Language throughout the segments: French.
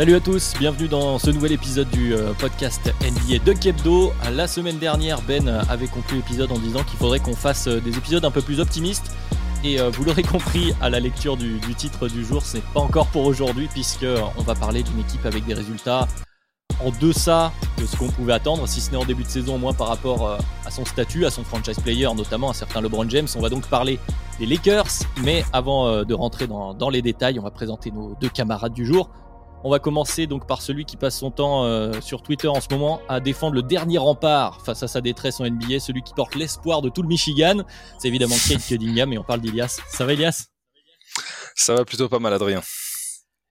Salut à tous, bienvenue dans ce nouvel épisode du euh, podcast NBA de Kebdo. La semaine dernière, Ben avait conclu l'épisode en disant qu'il faudrait qu'on fasse euh, des épisodes un peu plus optimistes. Et euh, vous l'aurez compris à la lecture du, titre du jour, ce n'est pas encore pour aujourd'hui puisqu'on va parler d'une équipe avec des résultats en deçà de ce qu'on pouvait attendre, si ce n'est en début de saison au moins par rapport à son statut, à son franchise player, notamment un certain LeBron James. On va donc parler des Lakers, mais avant de rentrer dans les détails, on va présenter nos deux camarades du jour. On va commencer donc par celui qui passe son temps euh, sur Twitter en ce moment à défendre le dernier rempart face à sa détresse en NBA, celui qui porte l'espoir de tout le Michigan. C'est évidemment Kate Cunningham et on parle d'Ilias. Ça va Ilias? Ça va plutôt pas mal Adrien.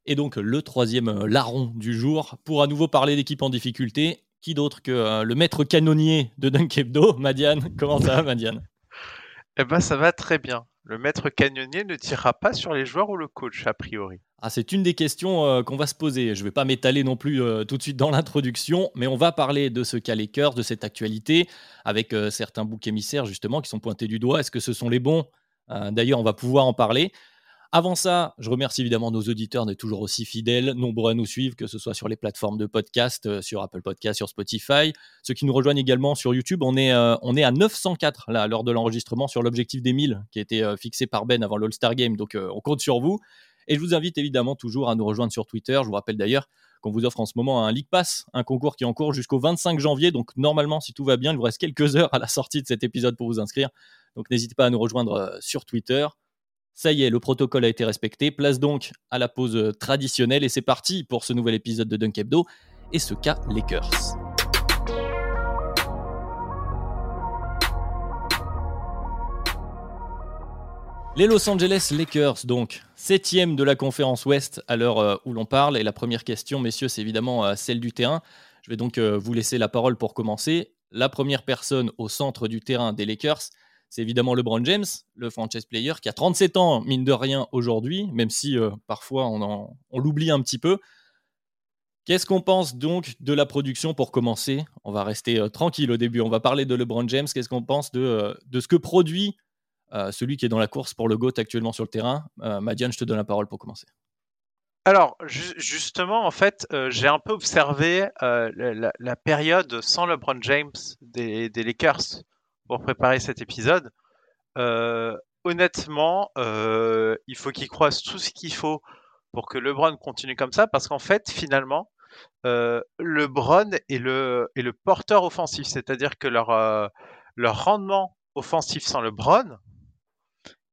Et donc le troisième euh, larron du jour pour à nouveau parler d'équipe en difficulté. Qui d'autre que euh, le maître canonnier de Dunkebdo, Madiane? Comment ça va Madiane? Eh ben ça va très bien. Le maître canonnier ne tirera pas sur les joueurs ou le coach a priori. Ah, c'est une des questions euh, qu'on va se poser. Je ne vais pas m'étaler non plus euh, tout de suite dans l'introduction, mais on va parler de ce cas Lakers, de cette actualité, avec euh, certains boucs émissaires justement qui sont pointés du doigt. Est-ce que ce sont les bons? D'ailleurs, on va pouvoir en parler. Avant ça, je remercie évidemment nos auditeurs d'être toujours aussi fidèles, nombreux à nous suivre, que ce soit sur les plateformes de podcast, sur Apple Podcast, sur Spotify. Ceux qui nous rejoignent également sur YouTube, on est, on est à 904 là, lors de l'enregistrement sur l'objectif des 1000 qui a été fixé par Ben avant l'All-Star Game. Donc on compte sur vous. Et je vous invite évidemment toujours à nous rejoindre sur Twitter. Je vous rappelle d'ailleurs qu'on vous offre en ce moment un League Pass, un concours qui est en cours jusqu'au 25 janvier. Donc normalement, si tout va bien, il vous reste quelques heures à la sortie de cet épisode pour vous inscrire. Donc n'hésitez pas à nous rejoindre euh, sur Twitter. Ça y est, le protocole a été respecté. Place donc à la pause euh, traditionnelle et c'est parti pour ce nouvel épisode de Dunk Hebdo et ce cas Lakers. Les Los Angeles Lakers, donc, septième de la conférence Ouest à l'heure euh, où l'on parle. Et la première question, messieurs, c'est évidemment euh, celle du terrain. Je vais donc vous laisser la parole pour commencer. La première personne au centre du terrain des Lakers, c'est évidemment LeBron James, le franchise player, qui a 37 ans, mine de rien, aujourd'hui, même si parfois on, l'oublie un petit peu. Qu'est-ce qu'on pense donc de la production pour commencer? On va rester tranquille au début. On va parler de LeBron James. Qu'est-ce qu'on pense de, de ce que produit euh, celui qui est dans la course pour le GOAT actuellement sur le terrain? Euh, Madiane, je te donne la parole pour commencer. Alors, justement, en fait, euh, j'ai un peu observé la, période sans LeBron James des, Lakers pour préparer cet épisode. honnêtement, il faut qu'ils croisent tout ce qu'il faut pour que LeBron continue comme ça, parce qu'en fait, finalement, LeBron est le, est le porteur offensif, c'est-à-dire que leur, leur rendement offensif sans LeBron,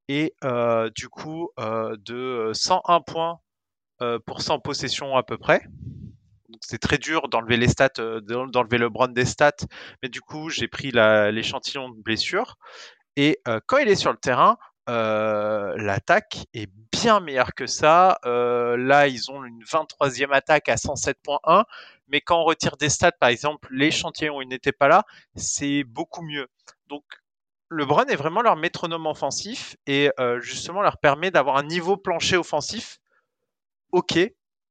et du coup de 101 points pour 100 possessions à peu près. C'est très dur stats, d'enlever le brand des stats, mais du coup j'ai pris l'échantillon de blessure. Et quand il est sur le terrain, l'attaque est bien meilleure que ça. là, ils ont une 23e attaque à 107.1, mais quand on retire des stats, par exemple, l'échantillon où il n'était pas là, c'est beaucoup mieux. Donc LeBron est vraiment leur métronome offensif et euh, justement leur permet d'avoir un niveau plancher offensif ok,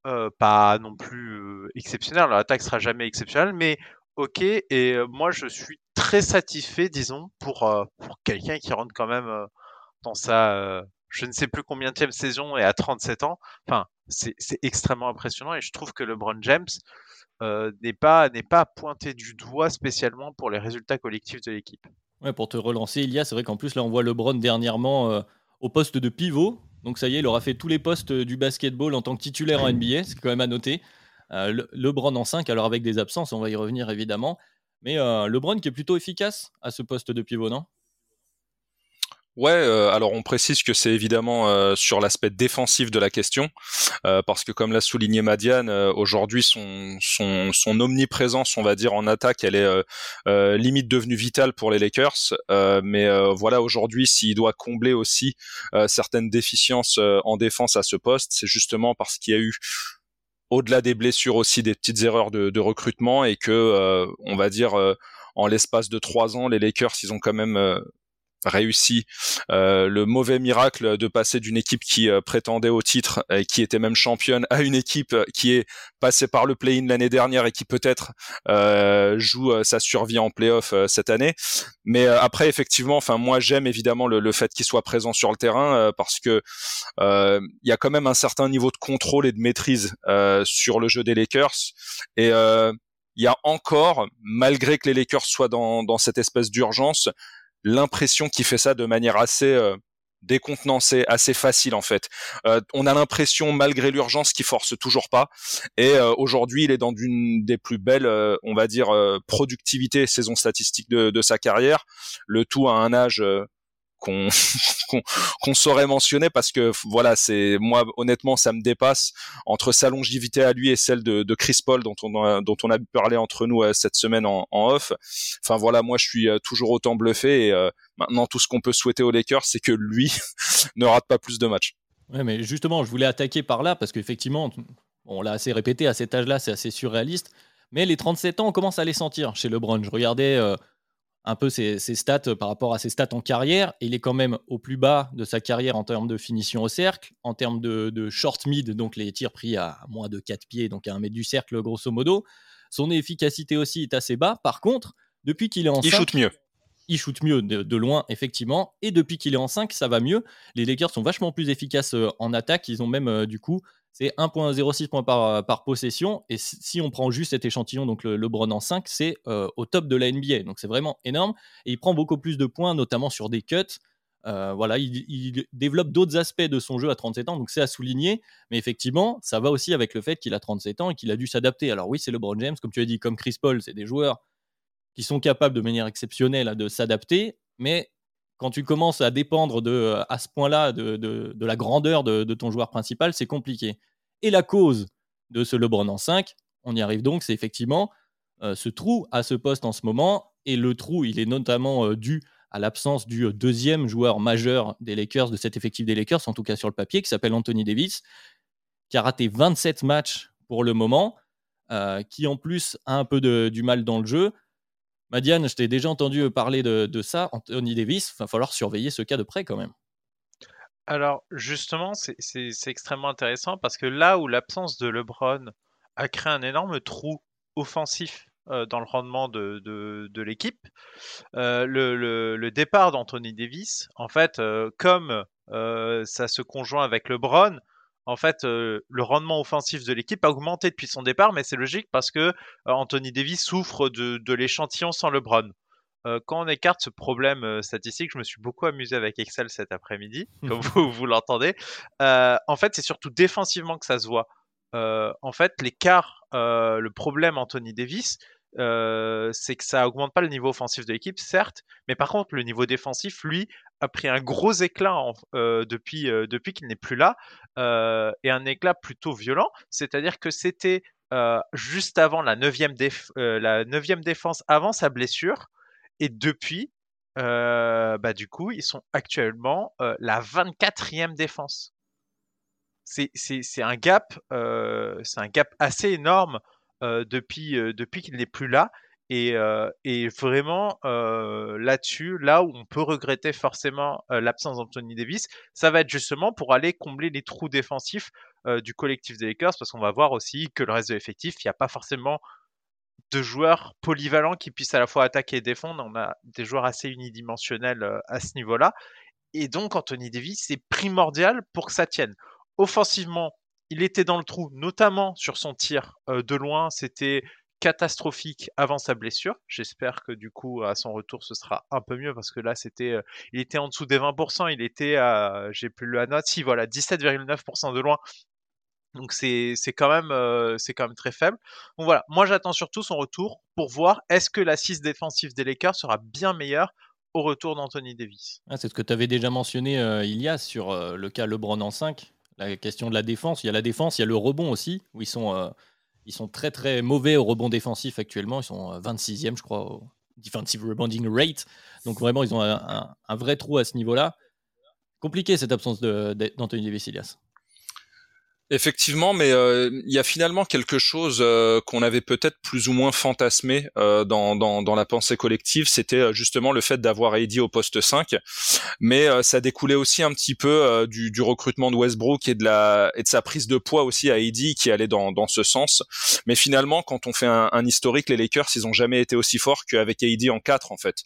euh, pas non plus euh, exceptionnel, leur attaque sera jamais exceptionnelle, mais ok, et moi je suis très satisfait, disons, pour, pour quelqu'un qui rentre quand même dans sa je ne sais plus combien de saison et à 37 ans, enfin c'est extrêmement impressionnant et je trouve que LeBron James n'est pas, pas pointé du doigt spécialement pour les résultats collectifs de l'équipe. Ouais, pour te relancer, Ilia, c'est vrai qu'en plus, là, on voit LeBron dernièrement euh, au poste de pivot. Donc, ça y est, il aura fait tous les postes euh, du basketball en tant que titulaire en NBA. C'est quand même à noter. Euh, LeBron en 5, alors avec des absences, on va y revenir évidemment. Mais LeBron qui est plutôt efficace à ce poste de pivot, non? Ouais, euh, alors on précise que c'est évidemment euh, sur l'aspect défensif de la question, euh, parce que comme l'a souligné Madiane, aujourd'hui son, son, son, omniprésence, on va dire en attaque, elle est limite devenue vitale pour les Lakers. mais voilà, aujourd'hui, s'il doit combler aussi certaines déficiences en défense à ce poste, c'est justement parce qu'il y a eu au-delà des blessures aussi des petites erreurs de, de recrutement et que on va dire en l'espace de trois ans, les Lakers, ils ont quand même réussi euh, le mauvais miracle de passer d'une équipe qui euh, prétendait au titre et qui était même championne à une équipe qui est passée par le play-in l'année dernière et qui peut-être euh, joue sa survie en play-off cette année. Mais après, effectivement, enfin moi j'aime évidemment le, fait qu'il soit présent sur le terrain parce que il y a quand même un certain niveau de contrôle et de maîtrise sur le jeu des Lakers et il y a encore, malgré que les Lakers soient dans, dans cette espèce d'urgence, l'impression qu'il fait ça de manière assez euh, décontenancée, assez facile en fait. Euh, on a l'impression, malgré l'urgence, qu'il force toujours pas. Et euh, aujourd'hui, il est dans une des plus belles, on va dire, productivité saison statistique de, de, sa carrière. Le tout à un âge qu'on saurait mentionner parce que voilà, c'est moi honnêtement ça me dépasse entre sa longévité à lui et celle de, Chris Paul dont on a, parlé entre nous euh, cette semaine en, en, off. Enfin voilà, moi je suis euh, toujours autant bluffé et euh, maintenant tout ce qu'on peut souhaiter aux Lakers c'est que lui ne rate pas plus de matchs. Ouais, mais justement, je voulais attaquer par là parce qu'effectivement, on l'a assez répété à cet âge-là, c'est assez surréaliste. Mais les 37 ans, on commence à les sentir chez LeBron. Je regardais un peu ses, stats euh, par rapport à ses stats en carrière. il est quand même au plus bas de sa carrière en termes de finition au cercle, en termes de, short mid, donc les tirs pris à moins de 4 pieds, donc à un mètre du cercle grosso modo. Son efficacité aussi est assez bas. Par contre, depuis qu'il est en il 5, shoot mieux. Il shoot mieux de, loin, effectivement. Et depuis qu'il est en 5, ça va mieux. Les Lakers sont vachement plus efficaces euh, en attaque. Ils ont même, euh, du coup, c'est 1.06 points par, euh, par, possession. Et si on prend juste cet échantillon, donc le LeBron en 5, c'est euh, au top de la NBA. Donc c'est vraiment énorme. Et il prend beaucoup plus de points, notamment sur des cuts. Euh, voilà, il, développe d'autres aspects de son jeu à 37 ans, donc c'est à souligner. Mais effectivement, ça va aussi avec le fait qu'il a 37 ans et qu'il a dû s'adapter. Alors oui, c'est LeBron James, comme tu as dit, comme Chris Paul, c'est des joueurs qui sont capables de manière exceptionnelle de s'adapter. Mais quand tu commences à dépendre de, euh, à ce point-là de, de, la grandeur de, ton joueur principal, c'est compliqué. Et la cause de ce LeBron en 5, on y arrive donc, c'est effectivement euh, ce trou à ce poste en ce moment. Et le trou, il est notamment euh, dû à l'absence du deuxième joueur majeur des Lakers, de cet effectif des Lakers, en tout cas sur le papier, qui s'appelle Anthony Davis, qui a raté 27 matchs pour le moment, qui en plus a un peu du mal dans le jeu. Madiane, je t'ai déjà entendu euh, parler de, ça. Anthony Davis, il va falloir surveiller ce cas de près quand même. Alors, justement, c'est extrêmement intéressant parce que là où l'absence de LeBron a créé un énorme trou offensif euh, dans le rendement de, l'équipe, euh, le, départ d'Anthony Davis, en fait, comme ça se conjoint avec LeBron, en fait, euh, le rendement offensif de l'équipe a augmenté depuis son départ, mais c'est logique parce que euh, Anthony Davis souffre de, l'échantillon sans LeBron. Euh, quand on écarte ce problème statistique, je me suis beaucoup amusé avec Excel cet après-midi, comme vous, vous l'entendez. en fait, c'est surtout défensivement que ça se voit. en fait, l'écart, le problème Anthony Davis, c'est que ça augmente pas le niveau offensif de l'équipe, certes, mais par contre, le niveau défensif, lui, a pris un gros éclat depuis, depuis qu'il n'est plus là, et un éclat plutôt violent, c'est-à-dire que c'était juste avant la 9 la neuvième défense avant sa blessure, et depuis, bah, du coup, ils sont actuellement la 24e défense. C'est un gap, c'est un gap assez énorme depuis, depuis qu'il n'est plus là. Et, vraiment, là-dessus, là où on peut regretter forcément l'absence d'Anthony Davis, ça va être justement pour aller combler les trous défensifs du collectif des Lakers, parce qu'on va voir aussi que le reste de l'effectif, il n'y a pas forcément de joueurs polyvalents qui puissent à la fois attaquer et défendre. On a des joueurs assez unidimensionnels à ce niveau-là. Et donc, Anthony Davis, c'est primordial pour que ça tienne. Offensivement, il était dans le trou, notamment sur son tir de loin. C'était catastrophique avant sa blessure. J'espère que du coup, à son retour, ce sera un peu mieux parce que là, c'était, il était en dessous des 20%. Il était à, j'ai plus la note, si voilà, 17,9% de loin. Donc c'est quand même c'est quand même très faible. Donc voilà, moi j'attends surtout son retour pour voir est-ce que l'assise défensive des Lakers sera bien meilleure au retour d'Anthony Davis. Ah, c'est ce que tu avais déjà mentionné, euh, Ilias, sur euh, le cas LeBron en 5. La question de la défense. Il y a la défense, il y a le rebond aussi, où ils sont, euh, ils sont très très mauvais au rebond défensif actuellement. Ils sont 26e, je crois, au defensive rebounding rate. Donc vraiment, ils ont un, vrai trou à ce niveau-là. Compliqué cette absence d'Anthony Davis, Ilias. Effectivement, mais euh, il y a finalement quelque chose euh, qu'on avait peut-être plus ou moins fantasmé euh, dans, dans, la pensée collective, c'était justement le fait d'avoir AD au poste 5, mais ça découlait aussi un petit peu du, recrutement de Westbrook et de, la, et de sa prise de poids aussi à AD qui allait dans, dans ce sens. Mais finalement, quand on fait un, historique, les Lakers, ils ont jamais été aussi forts qu'avec AD en 4 en fait,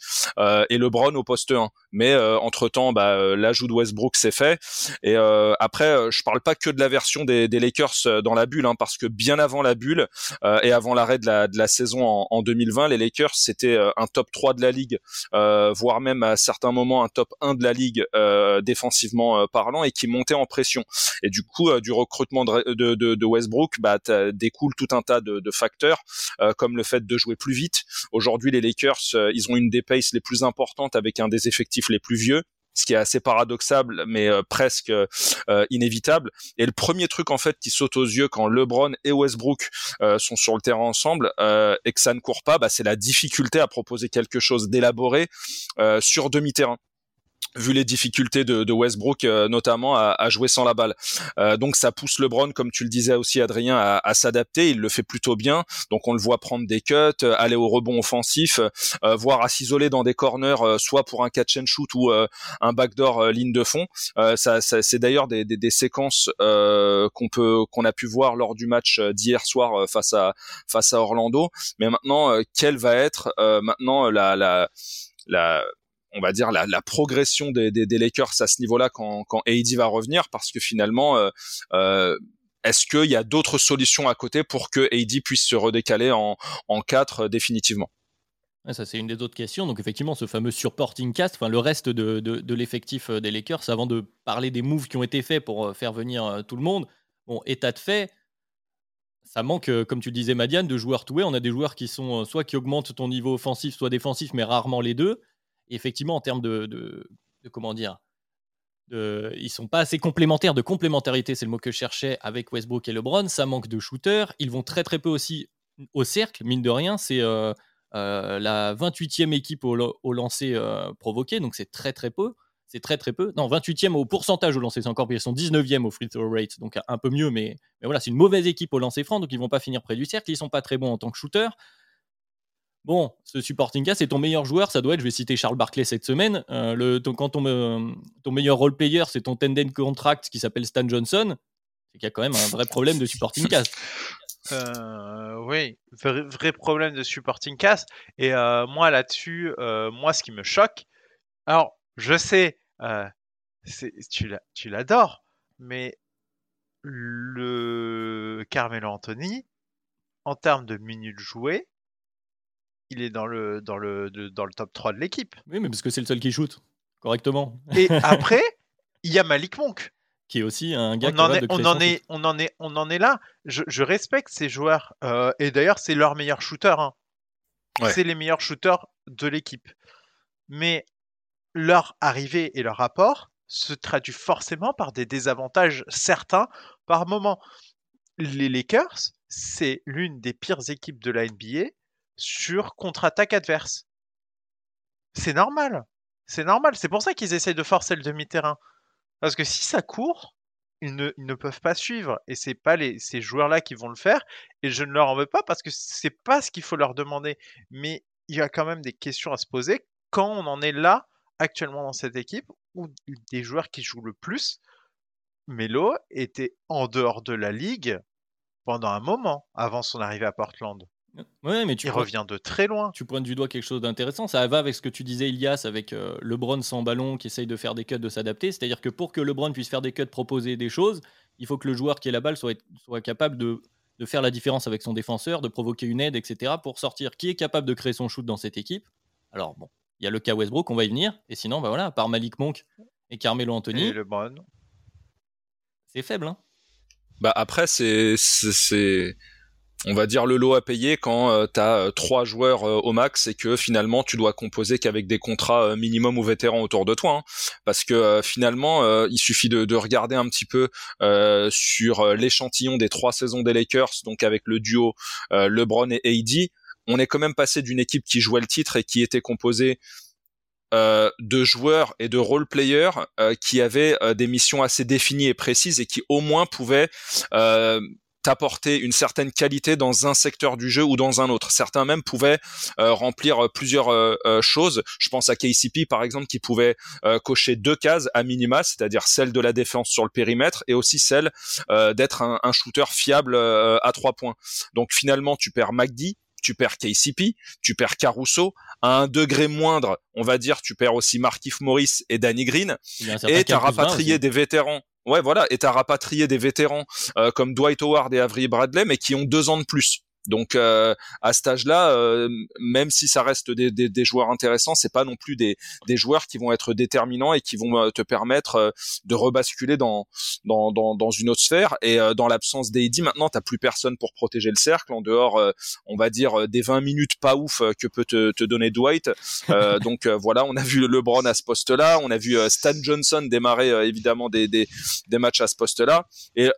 et LeBron au poste 1. Mais entre-temps, bah, l'ajout de Westbrook s'est fait, et après, je parle pas que de la version des, Lakers euh, dans la bulle, hein, parce que bien avant la bulle euh, et avant l'arrêt de la, de la saison en, en 2020, les Lakers c'était euh, un top 3 de la ligue, voire même à certains moments un top 1 de la ligue défensivement parlant et qui montait en pression. Et du coup, du recrutement de, de, de, Westbrook, bah, découle tout un tas de, de facteurs, comme le fait de jouer plus vite. Aujourd'hui, les Lakers, ils ont une des paces les plus importantes avec un des effectifs les plus vieux ce qui est assez paradoxal, mais euh, presque euh, inévitable. Et le premier truc en fait qui saute aux yeux quand LeBron et Westbrook euh, sont sur le terrain ensemble et que ça ne court pas, bah, c'est la difficulté à proposer quelque chose d'élaboré sur demi-terrain vu les difficultés de, de Westbrook euh, notamment à, à, jouer sans la balle. Euh, donc ça pousse LeBron, comme tu le disais aussi Adrien, à, à s'adapter. Il le fait plutôt bien. Donc on le voit prendre des cuts, euh, aller au rebond offensif, euh, voire à s'isoler dans des corners, euh, soit pour un catch and shoot ou un backdoor ligne de fond. ça, ça c'est d'ailleurs des, des, des, séquences qu'on peut qu'on a pu voir lors du match d'hier soir face à face à Orlando. Mais maintenant, quelle va être maintenant la, la la on va dire la, progression des, Lakers à ce niveau-là quand, quand AD va revenir parce que finalement euh, euh, est-ce qu'il y a d'autres solutions à côté pour que AD puisse se redécaler en, en 4 euh, définitivement? Ça, c'est une des autres questions. Donc, effectivement, ce fameux supporting cast, le reste de l'effectif des Lakers, avant de parler des moves qui ont été faits pour faire venir tout le monde, bon, état de fait, ça manque, comme tu le disais, Madiane, de joueurs toués. On a des joueurs qui sont soit qui augmentent ton niveau offensif, soit défensif, mais rarement les deux effectivement, en termes de, de, comment dire, de, ils sont pas assez complémentaires. De complémentarité, c'est le mot que je cherchais avec Westbrook et LeBron. Ça manque de shooters. Ils vont très très peu aussi au cercle, mine de rien. C'est euh, euh, la 28e équipe au, au lancer euh, provoqué, donc c'est très très peu. C'est très très peu. Non, 28e au pourcentage au lancer, c'est encore pire. Ils sont 19e au free throw rate, donc un peu mieux, mais, mais voilà, c'est une mauvaise équipe au lancer franc, donc ils vont pas finir près du cercle. Ils sont pas très bons en tant que shooter. Bon, ce supporting cast, c'est ton meilleur joueur, ça doit être, je vais citer Charles Barclay cette semaine, euh, le, ton, quand ton, ton meilleur role player, c'est ton tendon contract qui s'appelle Stan Johnson, c'est qu'il y a quand même un vrai problème de supporting cast. Euh, oui, vrai, problème de supporting cast. Et euh, moi là-dessus, moi ce qui me choque, alors je sais, tu l'adores, mais le Carmelo Anthony, en termes de minutes jouées, il est dans le, dans le, dans le top 3 de l'équipe. Oui, mais parce que c'est le seul qui shoot correctement. Et après, il y a Malik Monk. Qui est aussi un gars on qui en est, on en est, on en est, on en est là. Je, je respecte ces joueurs. Euh, et d'ailleurs, c'est leur meilleur shooter. Hein. C'est les meilleurs shooters de l'équipe. Mais leur arrivée et leur rapport se traduit forcément par des désavantages certains par moment. Les Lakers, c'est l'une des pires équipes de la NBA sur contre-attaque adverse. C'est normal. C'est normal. C'est pour ça qu'ils essayent de forcer le demi-terrain. Parce que si ça court, ils ne, peuvent pas suivre. Et c'est pas ces joueurs-là qui vont le faire. Et je ne leur en veux pas parce que c'est pas ce qu'il faut leur demander. Mais il y a quand même des questions à se poser quand on en est là actuellement dans cette équipe où des joueurs qui jouent le plus, Melo était en dehors de la ligue pendant un moment avant son arrivée à Portland. Ouais, mais tu il revient de très loin. Tu pointes du doigt quelque chose d'intéressant. Ça va avec ce que tu disais, Ilias, avec euh, LeBron sans ballon qui essaye de faire des cuts, de s'adapter. C'est-à-dire que pour que LeBron puisse faire des cuts, proposer des choses, il faut que le joueur qui a la balle soit, soit capable de, de, faire la différence avec son défenseur, de provoquer une aide, etc. pour sortir. Qui est capable de créer son shoot dans cette équipe? Alors, bon, il y a le cas Westbrook, on va y venir. Et sinon, bah voilà, à part Malik Monk et Carmelo Anthony. Et LeBron. C'est faible, hein Bah après, c'est on va dire le lot à payer quand euh, tu as trois joueurs euh, au max et que finalement tu dois composer qu'avec des contrats euh, minimum ou vétérans autour de toi. Hein. Parce que finalement, il suffit de, de, regarder un petit peu sur l'échantillon des trois saisons des Lakers, donc avec le duo LeBron et AD, on est quand même passé d'une équipe qui jouait le titre et qui était composée de joueurs et de role players qui avaient des missions assez définies et précises et qui au moins pouvaient t'apporter une certaine qualité dans un secteur du jeu ou dans un autre. Certains même pouvaient euh, remplir euh, plusieurs euh, choses. Je pense à KCP par exemple qui pouvait cocher deux cases à minima, c'est-à-dire celle de la défense sur le périmètre et aussi celle d'être un, un, shooter fiable à trois points. Donc finalement tu perds McD, tu perds KCP, tu perds Caruso, à un degré moindre, on va dire, tu perds aussi Markif Morris et Danny Green, et tu as rapatrié des vétérans Ouais, voilà, et t'as rapatrié des vétérans euh, comme Dwight Howard et Avery Bradley, mais qui ont deux ans de plus. Donc euh, à cet âge-là, euh, même si ça reste des, des, des joueurs intéressants, c'est pas non plus des, des, joueurs qui vont être déterminants et qui vont euh, te permettre euh, de rebasculer dans, dans, dans, dans, une autre sphère. Et dans l'absence d'Eddie, maintenant t'as plus personne pour protéger le cercle en dehors, on va dire des 20 minutes pas ouf que peut te, te donner Dwight. donc voilà, on a vu LeBron à ce poste-là, on a vu Stan Johnson démarrer évidemment des, des, des matchs à ce poste-là. Et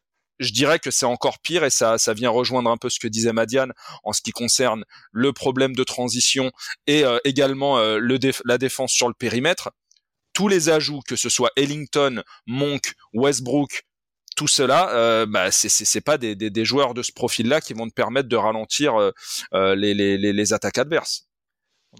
je dirais que c'est encore pire et ça, vient rejoindre un peu ce que disait Madiane en ce qui concerne le problème de transition et euh, également euh, la défense sur le périmètre. Tous les ajouts, que ce soit Ellington, Monk, Westbrook, tout cela, euh, bah, c'est pas des, joueurs de ce profil-là qui vont te permettre de ralentir euh, les, attaques adverses.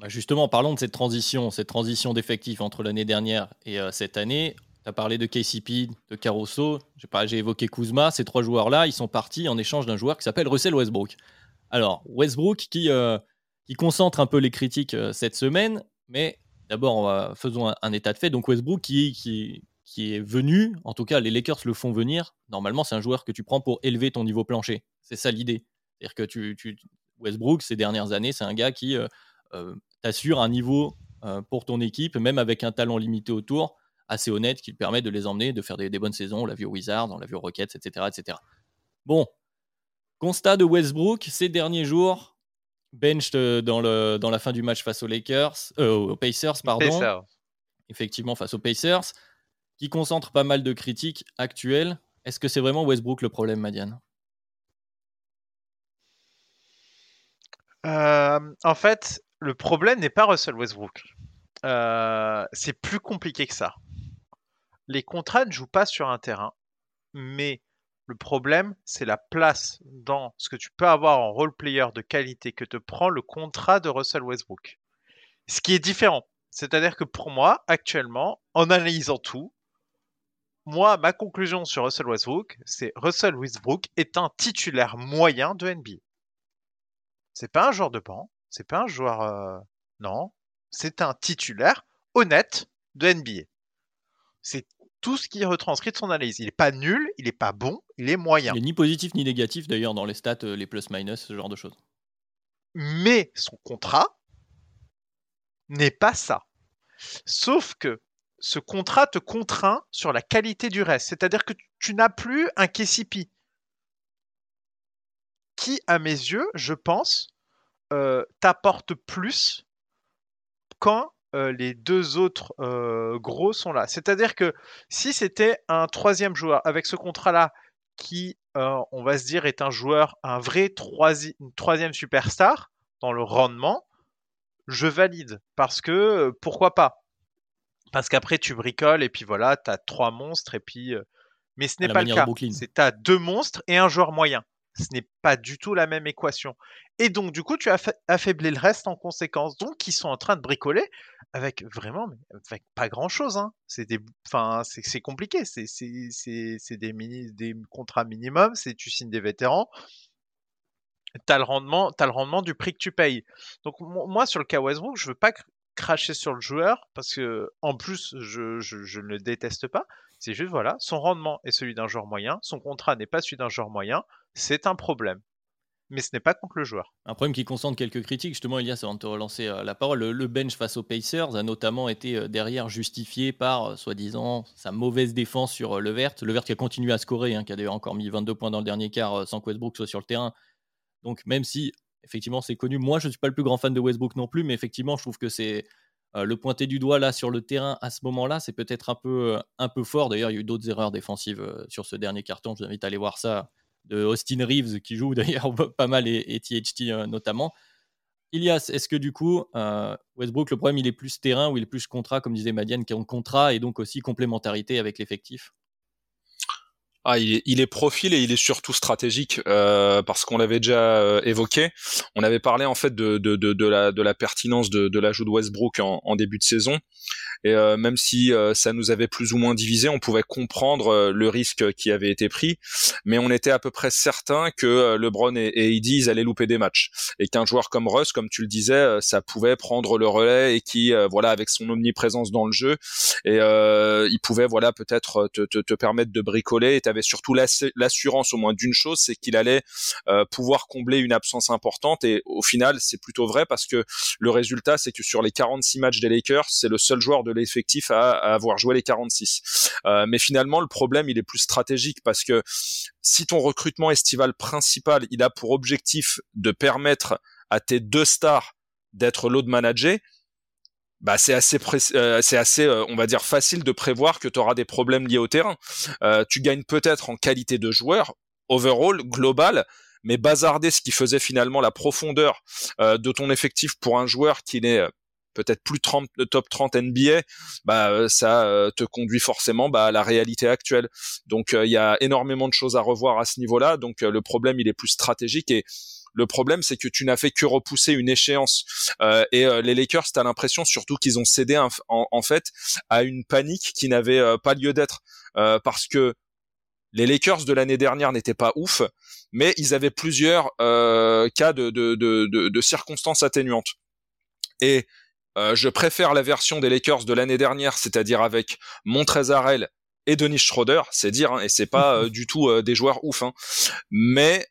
Justement, parlons de cette transition, cette transition d'effectifs entre l'année dernière et cette année. Tu as parlé de KCP, de Caruso, j'ai évoqué Kuzma. Ces trois joueurs-là, ils sont partis en échange d'un joueur qui s'appelle Russell Westbrook. Alors, Westbrook qui, euh, qui concentre un peu les critiques euh, cette semaine, mais d'abord, faisons un, état de fait. Donc, Westbrook qui, qui, qui, est venu, en tout cas, les Lakers le font venir. Normalement, c'est un joueur que tu prends pour élever ton niveau plancher. C'est ça l'idée. C'est-à-dire que tu, Westbrook, ces dernières années, c'est un gars qui euh, t'assure un niveau pour ton équipe, même avec un talent limité autour assez honnête qui permet de les emmener, de faire des, bonnes saisons. On l'a vu aux Wizards, on l'a vu aux Rockets, etc., etc. Bon, constat de Westbrook ces derniers jours, benched euh, dans, le, dans la fin du match face aux Lakers, euh, aux Pacers, pardon. Effectivement, face aux Pacers, qui concentre pas mal de critiques actuelles. Est-ce que c'est vraiment Westbrook le problème, Madiane? Euh, En fait, le problème n'est pas Russell Westbrook. c'est plus compliqué que ça les contrats ne jouent pas sur un terrain, mais le problème, c'est la place dans ce que tu peux avoir en role player de qualité que te prend le contrat de Russell Westbrook. Ce qui est différent. C'est-à-dire que pour moi, actuellement, en analysant tout, moi, ma conclusion sur Russell Westbrook, c'est Russell Westbrook est un titulaire moyen de NBA. C'est pas un joueur de banc, c'est pas un joueur. Euh, non, c'est un titulaire honnête de NBA. C'est tout ce qui est retranscrit de son analyse. Il n'est pas nul, il n'est pas bon, il est moyen. Il n'est ni positif ni négatif d'ailleurs dans les stats, euh, les plus-minus, ce genre de choses. Mais son contrat n'est pas ça. Sauf que ce contrat te contraint sur la qualité du reste. C'est-à-dire que tu n'as plus un KCP qui, à mes yeux, je pense, euh, t'apporte plus quand euh, les deux autres euh, gros sont là. C'est-à-dire que si c'était un troisième joueur avec ce contrat-là qui, euh, on va se dire, est un joueur, un vrai troisième superstar dans le rendement, je valide. Parce que pourquoi pas? Parce qu'après tu bricoles et puis voilà, tu as trois monstres et puis. Mais ce n'est pas le cas. C'est tu as deux monstres et un joueur moyen. Ce n'est pas du tout la même équation. Et donc, du coup, tu as affaibli le reste en conséquence. Donc, ils sont en train de bricoler avec vraiment, avec pas grand chose. Hein. C'est c'est compliqué. C'est des des contrats minimum. C'est tu signes des vétérans. T'as le rendement, as le rendement du prix que tu payes. Donc, moi, sur le cas Westbrook, je veux pas cracher sur le joueur parce que, en plus, je, je, je ne le déteste pas. C'est juste, voilà, son rendement est celui d'un joueur moyen. Son contrat n'est pas celui d'un joueur moyen. C'est un problème mais ce n'est pas contre le joueur. Un problème qui concentre quelques critiques, justement, Elias, avant de te relancer euh, la parole, le, bench face aux Pacers a notamment été euh, derrière justifié par, euh, soi-disant, sa mauvaise défense sur le Vert. Le Vert qui a continué à scorer, hein, qui a d'ailleurs encore mis 22 points dans le dernier quart sans que Westbrook soit sur le terrain. Donc même si effectivement c'est connu, moi je ne suis pas le plus grand fan de Westbrook non plus, mais effectivement je trouve que c'est le pointer du doigt là sur le terrain à ce moment-là, c'est peut-être un peu, un peu fort. D'ailleurs, il y a eu d'autres erreurs défensives sur ce dernier carton. Je vous invite à aller voir ça de Austin Reeves qui joue d'ailleurs pas mal et, et THT notamment. Ilias, est-ce que du coup, Westbrook, le problème, il est plus terrain ou il est plus contrat, comme disait Madiane, qui est en contrat et donc aussi complémentarité avec l'effectif? Ah, il est, il profil et il est surtout stratégique euh, parce qu'on l'avait déjà euh, évoqué. On avait parlé en fait de, de, la, pertinence de, l'ajout de Westbrook en, début de saison. Et euh, même si euh, ça nous avait plus ou moins divisé, on pouvait comprendre euh, le risque qui avait été pris, mais on était à peu près certain que LeBron et, et ils allaient louper des matchs et qu'un joueur comme Russ, comme tu le disais, ça pouvait prendre le relais et qui, voilà, avec son omniprésence dans le jeu, et il pouvait, voilà, peut-être te, te, te, permettre de bricoler. Et tu avais surtout l'assurance au moins d'une chose, c'est qu'il allait pouvoir combler une absence importante. Et au final, c'est plutôt vrai parce que le résultat, c'est que sur les 46 matchs des Lakers, c'est le seul joueur de l'effectif à, avoir joué les 46. Euh, mais finalement, le problème, il est plus stratégique parce que si ton recrutement estival principal, il a pour objectif de permettre à tes deux stars d'être load manager, bah c'est assez euh, c'est assez euh, on va dire facile de prévoir que tu auras des problèmes liés au terrain. tu gagnes peut-être en qualité de joueur overall global mais bazarder ce qui faisait finalement la profondeur de ton effectif pour un joueur qui n'est peut-être plus 30, top 30 NBA, bah euh, ça euh, te conduit forcément bah, à la réalité actuelle. Donc euh, il y a énormément de choses à revoir à ce niveau-là. Donc le problème il est plus stratégique et le problème, c'est que tu n'as fait que repousser une échéance. et les Lakers, tu as l'impression surtout qu'ils ont cédé en, en, fait à une panique qui n'avait pas lieu d'être. parce que les Lakers de l'année dernière n'étaient pas ouf, mais ils avaient plusieurs cas de, de, de, de, circonstances atténuantes. Et euh, je préfère la version des Lakers de l'année dernière, c'est-à-dire avec Montrezarel et Denis Schroeder, c'est dire, hein, et c'est pas euh, du tout euh, des joueurs ouf, hein. mais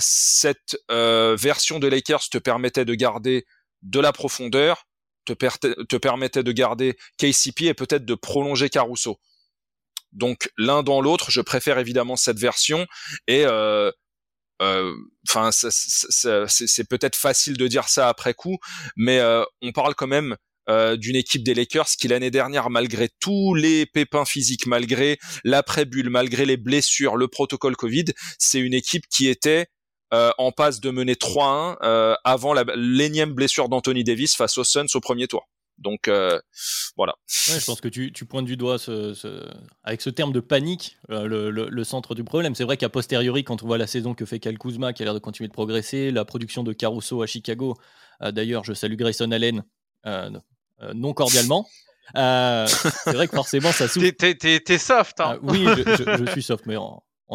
cette version des Lakers te permettait de garder de la profondeur, te, te permettait de garder KCP et peut-être de prolonger Caruso. Donc l'un dans l'autre, je préfère évidemment cette version et euh, enfin, c'est peut-être facile de dire ça après coup, mais euh, on parle quand même euh, d'une équipe des Lakers qui l'année dernière, malgré tous les pépins physiques, malgré l'après-bulle, malgré les blessures, le protocole Covid, c'est une équipe qui était en passe de mener 3-1 avant l'énième blessure d'Anthony Davis face aux Suns au premier tour. Donc euh, voilà. je pense que tu, pointes du doigt avec ce terme de panique euh, le, centre du problème. C'est vrai qu'à posteriori, quand on voit la saison que fait Cal Kuzma, qui a l'air de continuer de progresser, la production de Caruso à Chicago, euh, d'ailleurs, je salue Grayson Allen non cordialement. c'est vrai que forcément, ça souffre. T'es soft, hein Oui, je, suis soft, mais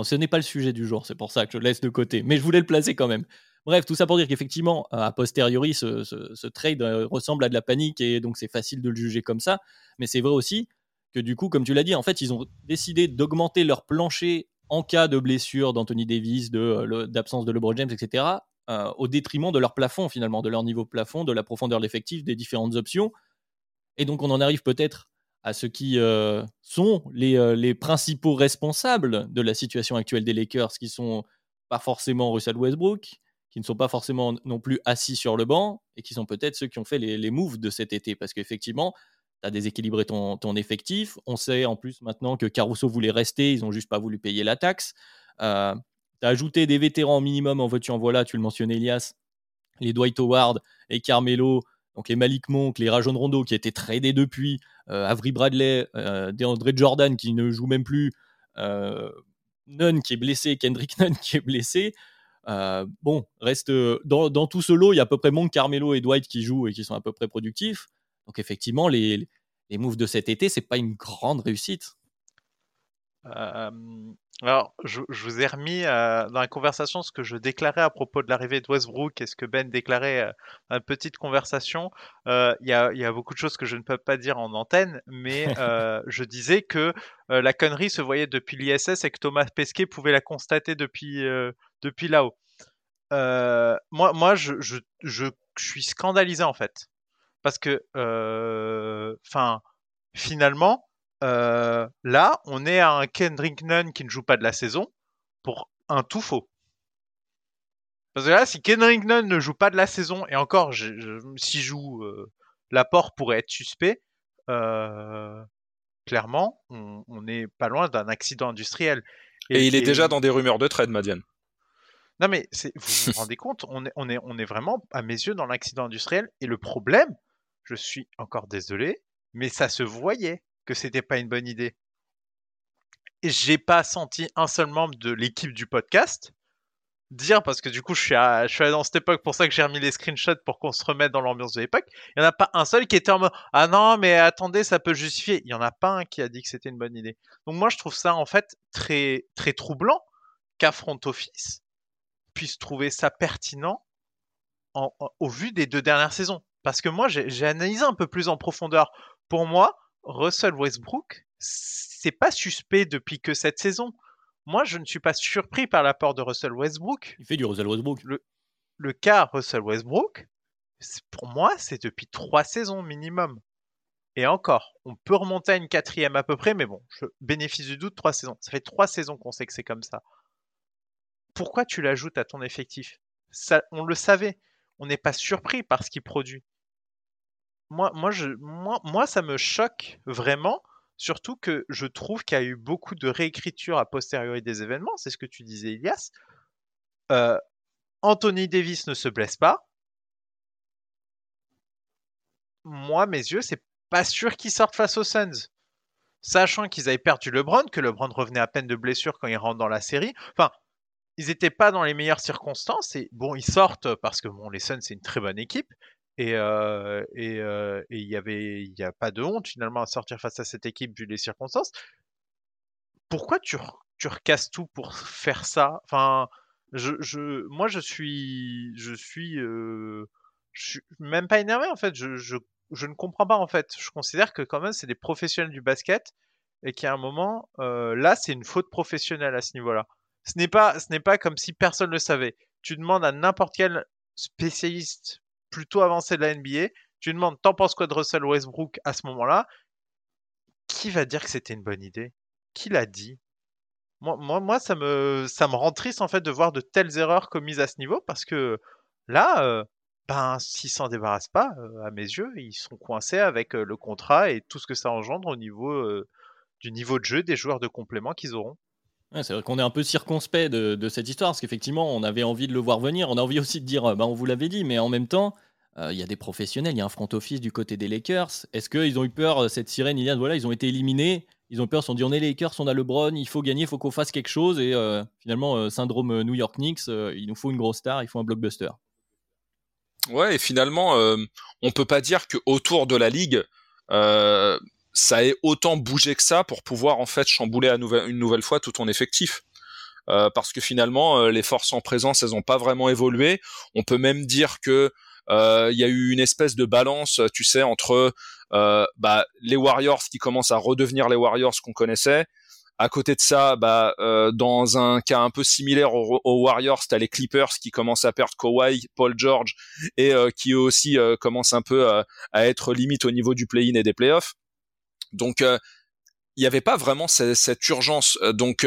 ce n'est pas le sujet du jour, c'est pour ça que je le laisse de côté. Mais je voulais le placer quand même. Bref, tout ça pour dire qu'effectivement, a posteriori, ce, trade euh, ressemble à de la panique et donc c'est facile de le juger comme ça. Mais c'est vrai aussi que du coup, comme tu l'as dit, en fait, ils ont décidé d'augmenter leur plancher en cas de blessure d'Anthony Davis, euh, d'absence de, LeBron James, etc., euh, au détriment de leur plafond finalement, de leur niveau plafond, de la profondeur de des différentes options. Et donc on en arrive peut-être à ce qui sont les, les, principaux responsables de la situation actuelle des Lakers, qui sont pas forcément Russell Westbrook, qui ne sont pas forcément non plus assis sur le banc et qui sont peut-être ceux qui ont fait les, moves de cet été. Parce qu'effectivement, tu as déséquilibré ton, effectif. On sait en plus maintenant que Caruso voulait rester, ils n'ont juste pas voulu payer la taxe. Euh, tu as ajouté des vétérans au minimum en veux-tu en voilà, tu le mentionnais Elias, les Dwight Howard et Carmelo, donc les Malik Monk, les Rajon Rondo qui étaient tradés depuis, euh, Avery Bradley, euh, DeAndre Jordan qui ne joue même plus, euh, Nunn qui est blessé, Kendrick Nunn qui est blessé. Euh, bon, reste dans, tout ce lot, il y a à peu près Monk, Carmelo et Dwight qui jouent et qui sont à peu près productifs. Donc effectivement, les, les moves de cet été, c'est pas une grande réussite. Euh, alors, je, vous ai remis euh, dans la conversation ce que je déclarais à propos de l'arrivée de Westbrook et ce que Ben déclarait dans une petite conversation. Il y, a, beaucoup de choses que je ne peux pas dire en antenne, mais je disais que la connerie se voyait depuis l'ISS et que Thomas Pesquet pouvait la constater depuis, depuis là-haut. Euh, moi, moi je, je, je, suis scandalisé en fait. Parce que, euh, enfin, finalement, euh, là, on est à un Kendrick Nunn qui ne joue pas de la saison pour un tout faux. Parce que là, si Kendrick Nunn ne joue pas de la saison, et encore, s'il joue, l'apport pourrait être suspect, clairement, on n'est pas loin d'un accident industriel. Et, il est déjà dans des rumeurs de trade, Madiane. Non mais vous vous rendez compte, on est, on, est, on est vraiment, à mes yeux, dans l'accident industriel. Et le problème, je suis encore désolé, mais ça se voyait que c'était pas une bonne idée. Et j'ai pas senti un seul membre de l'équipe du podcast dire, parce que du coup, je suis, à, je suis dans cette époque, pour ça que j'ai remis les screenshots pour qu'on se remette dans l'ambiance de l'époque. Il n'y en a pas un seul qui était en mode Ah non, mais attendez, ça peut justifier. Il n'y en a pas un qui a dit que c'était une bonne idée. Donc, moi, je trouve ça en fait très, très troublant qu'un front office puisse trouver ça pertinent au vu des deux dernières saisons. Parce que moi, j'ai analysé un peu plus en profondeur. Pour moi, Russell Westbrook, c'est pas suspect depuis que cette saison. Moi, je ne suis pas surpris par l'apport de Russell Westbrook. Il fait du Russell Westbrook. Le, cas Russell Westbrook, pour moi, c'est depuis trois saisons minimum. Et encore, on peut remonter à une quatrième à peu près, mais bon, je bénéfice du doute, trois saisons. Ça fait trois saisons qu'on sait que c'est comme ça. Pourquoi tu l'ajoutes à ton effectif? On le savait. On n'est pas surpris par ce qu'il produit moi, moi, je, moi, ça me choque vraiment, surtout que je trouve qu'il y a eu beaucoup de réécriture a posteriori des événements. C'est ce que tu disais, Elias. Euh, Anthony Davis ne se blesse pas. Moi, mes yeux, c'est pas sûr qu'ils sortent face aux Suns. Sachant qu'ils avaient perdu LeBron, que LeBron revenait à peine de blessure quand il rentre dans la série. Enfin, ils n'étaient pas dans les meilleures circonstances. Et bon, ils sortent parce que bon, les Suns, c'est une très bonne équipe. Et euh, et euh, avait il y a pas de honte finalement à sortir face à cette équipe vu les circonstances. Pourquoi tu tu recasses tout pour faire ça? Enfin, je, je moi je suis je suis euh, je suis même pas énervé en fait. Je, je je ne comprends pas en fait. Je considère que quand même c'est des professionnels du basket et qu'à un moment là c'est une faute professionnelle à ce niveau-là. Ce n'est pas comme si personne ne le savait. Tu demandes à n'importe quel spécialiste plutôt avancé de la NBA. Tu demandes, t'en penses quoi de Russell Westbrook à ce moment-là? Qui va dire que c'était une bonne idée? Qui l'a dit? Moi, ça me rend triste en fait de voir de telles erreurs commises à ce niveau parce que là, euh, ben, s'ils s'en débarrassent pas, euh, à mes yeux, ils sont coincés avec euh, le contrat et tout ce que ça engendre au niveau du niveau de jeu des joueurs de complément qu'ils auront. C'est vrai qu'on est un peu circonspect de, cette histoire, parce qu'effectivement, on avait envie de le voir venir. On a envie aussi de dire, bah, on vous l'avait dit, mais en même temps, euh, il y a des professionnels, il y a un front office du côté des Lakers. Est-ce qu'ils ont eu peur, euh, cette sirène, il voilà, ils ont été éliminés, ils ont peur, ils se sont dit on est Lakers, on a LeBron, il faut gagner, il faut qu'on fasse quelque chose. Et euh, finalement, syndrome New York Knicks, il nous faut une grosse star, il faut un blockbuster. Ouais, et finalement, on peut pas dire que autour de la ligue, ça ait autant bougé que ça pour pouvoir en fait chambouler à une nouvelle fois tout ton effectif. parce que finalement, les forces en présence, elles ont pas vraiment évolué. On peut même dire que euh, il y a eu une espèce de balance, tu sais, entre euh, bah, les Warriors qui commencent à redevenir les Warriors qu'on connaissait. À côté de ça, bah, euh, dans un cas un peu similaire aux, Warriors, t'as les Clippers qui commencent à perdre Kawhi, Paul George et qui eux aussi commencent un peu à être limite au niveau du play-in et des playoffs. Donc il n'y avait pas vraiment cette, cette urgence. Donc,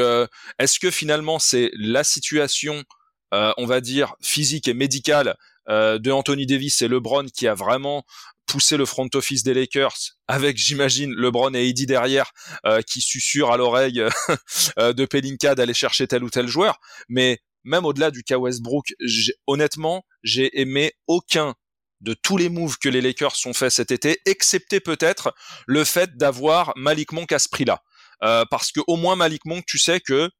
est-ce que finalement c'est la situation, on va dire physique et médicale euh, de Anthony Davis et LeBron qui a vraiment poussé le front office des Lakers avec j'imagine LeBron et Eddie derrière euh, qui susurrent à l'oreille euh, de Pelinka d'aller chercher tel ou tel joueur? Mais même au-delà du cas Westbrook honnêtement j'ai aimé aucun de tous les moves que les Lakers ont fait cet été excepté peut-être le fait d'avoir Malik Monk à ce prix-là parce que au moins Malik Monk tu sais que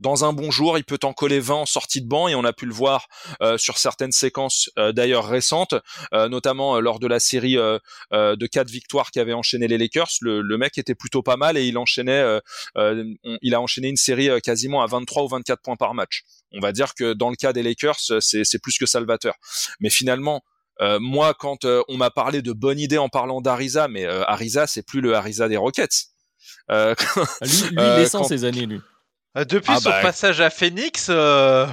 dans un bon jour, il peut en coller 20 en sortie de banc et on a pu le voir euh, sur certaines séquences euh, d'ailleurs récentes, euh, notamment lors de la série de quatre victoires qu'avaient enchaîné les Lakers. Le, le, mec était plutôt pas mal et il enchaînait, il a enchaîné une série quasiment à 23 ou 24 points par match. On va dire que dans le cas des Lakers, c'est plus que salvateur. Mais finalement, moi, quand on m'a parlé de bonne idée en parlant d'Ariza, mais Ariza, c'est plus le Ariza des Rockets. Euh, lui, lui il descend ses années, lui. Euh, depuis ah son bah, passage à Phoenix, euh,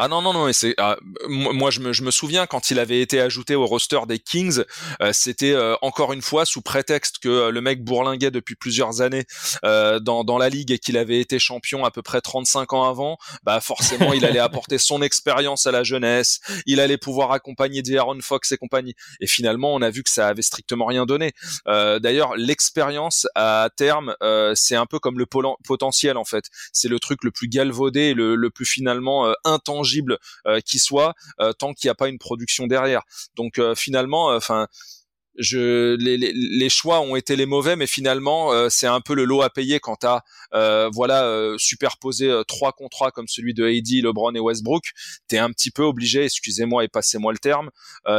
Ah non non non mais c'est ah, moi je me, je me souviens quand il avait été ajouté au roster des Kings euh, c'était euh, encore une fois sous prétexte que euh, le mec bourlinguait depuis plusieurs années dans, dans la ligue et qu'il avait été champion à peu près 35 ans avant bah forcément il allait apporter son expérience à la jeunesse il allait pouvoir accompagner Aaron Fox et compagnie. Et finalement on a vu que ça avait strictement rien donné. D'ailleurs l'expérience à terme c'est un peu comme le potentiel en fait. C'est le truc le plus galvaudé le, le plus finalement intangible euh, qui soit euh, tant qu'il n'y a pas une production derrière. Donc euh, finalement, enfin je, les, choix ont été les mauvais, mais finalement, c'est un peu le lot à payer quand tu as voilà, superposé trois contrats comme celui de AD, LeBron et Westbrook. Tu es un petit peu obligé, excusez-moi et passez-moi le terme,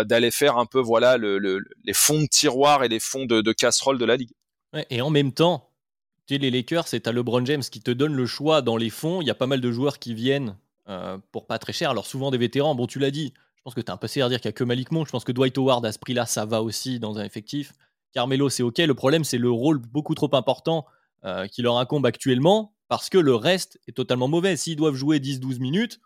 d'aller faire un peu voilà le, les fonds de tiroir et les fonds de, casserole de la ligue. et en même temps, tu les Lakers, c'est à LeBron James qui te donne le choix dans les fonds. Il y a pas mal de joueurs qui viennent euh, pour pas très cher. Alors souvent des vétérans, bon tu l'as dit, je pense que tu es un peu à dire qu'il n'y a que Malik Monk, je pense que Dwight Howard à ce prix-là, ça va aussi dans un effectif. Carmelo, c'est ok, le problème c'est le rôle beaucoup trop important euh, qui leur incombe actuellement, parce que le reste est totalement mauvais. S'ils doivent jouer 10-12 minutes,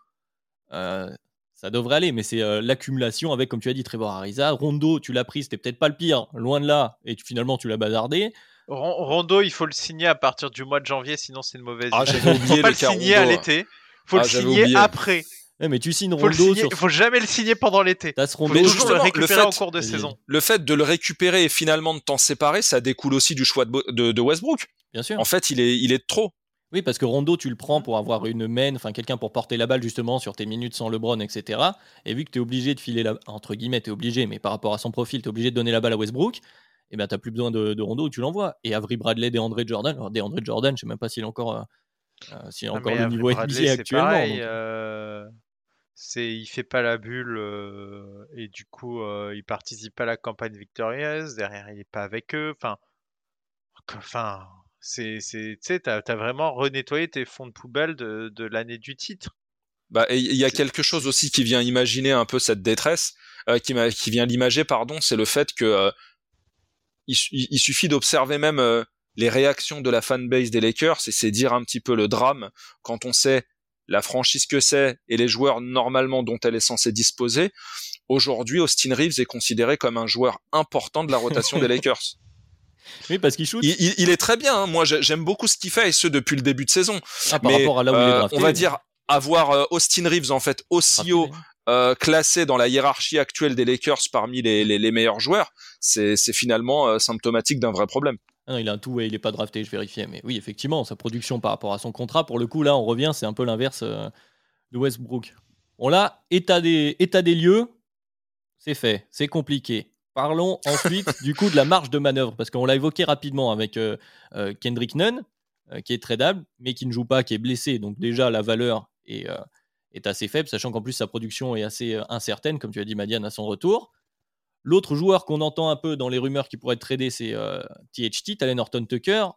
euh, ça devrait aller, mais c'est l'accumulation avec, comme tu as dit, Trevor Ariza. Rondo, tu l'as pris, c'était peut-être pas le pire, loin de là, et finalement tu l'as bazardé. Rondo, il faut le signer à partir du mois de janvier, sinon c'est une mauvaise ah, idée. Ah, oublié pas le, signer à l'été faut le ah, signer après. mais tu signes Rondo. Il faut jamais le signer pendant l'été. T'as ce Rondo. Faut toujours le récupérer en cours de saison. Le fait de le récupérer et finalement de t'en séparer, ça découle aussi du choix de, de, Westbrook. Bien sûr. En fait, il est, il est trop. Oui, parce que Rondo, tu le prends pour avoir une main, enfin quelqu'un pour porter la balle justement sur tes minutes sans LeBron, etc. Et vu que tu es obligé de filer la. Entre guillemets, tu es obligé, mais par rapport à son profil, tu es obligé de donner la balle à Westbrook, et eh ben, tu plus besoin de, de Rondo, tu l'envoies. Et Avery Bradley, DeAndre Jordan. Alors, DeAndre Jordan, je sais même pas s'il est encore. Euh, euh, si encore le niveau NBA actuellement. Pareil, euh, c'est il fait pas la bulle euh, et du coup il participe pas à la campagne victorieuse. Derrière il est pas avec eux. Enfin, enfin c'est tu sais t'as as vraiment renettoyé tes fonds de poubelle de, de l'année du titre. Bah, il y a quelque chose aussi qui vient imaginer un peu cette détresse, qui, qui vient l'imager, pardon, c'est le fait que il, il, suffit d'observer même les réactions de la fanbase des Lakers, et c'est dire un petit peu le drame quand on sait la franchise que c'est et les joueurs normalement dont elle est censée disposer. Aujourd'hui, Austin Reeves est considéré comme un joueur important de la rotation des Lakers. Oui, parce qu'il shoot. Il, est très bien. Hein. Moi, j'aime beaucoup ce qu'il fait et ce depuis le début de saison. Ah, par rapport à là où il est drafté, euh, on va dire avoir euh, Austin Reeves en fait aussi haut euh, classé dans la hiérarchie actuelle des Lakers parmi les, les, les meilleurs joueurs, c'est finalement symptomatique d'un vrai problème. Ah il a un tout et il n'est pas drafté, je vérifiais. Mais oui, effectivement, sa production par rapport à son contrat, pour le coup, là, on revient, c'est un peu l'inverse euh, de Westbrook. On l'a, état des, état des lieux, c'est fait, c'est compliqué. Parlons ensuite du coup de la marge de manœuvre, parce qu'on l'a évoqué rapidement avec euh, euh, Kendrick Nunn, qui est tradable, mais qui ne joue pas, qui est blessé. Donc déjà, la valeur est, est assez faible, sachant qu'en plus, sa production est assez incertaine, comme tu as dit, Madiane, à son retour. L'autre joueur qu'on entend un peu dans les rumeurs qui pourrait être tradé, c'est euh, THT, Talen Horton Tucker.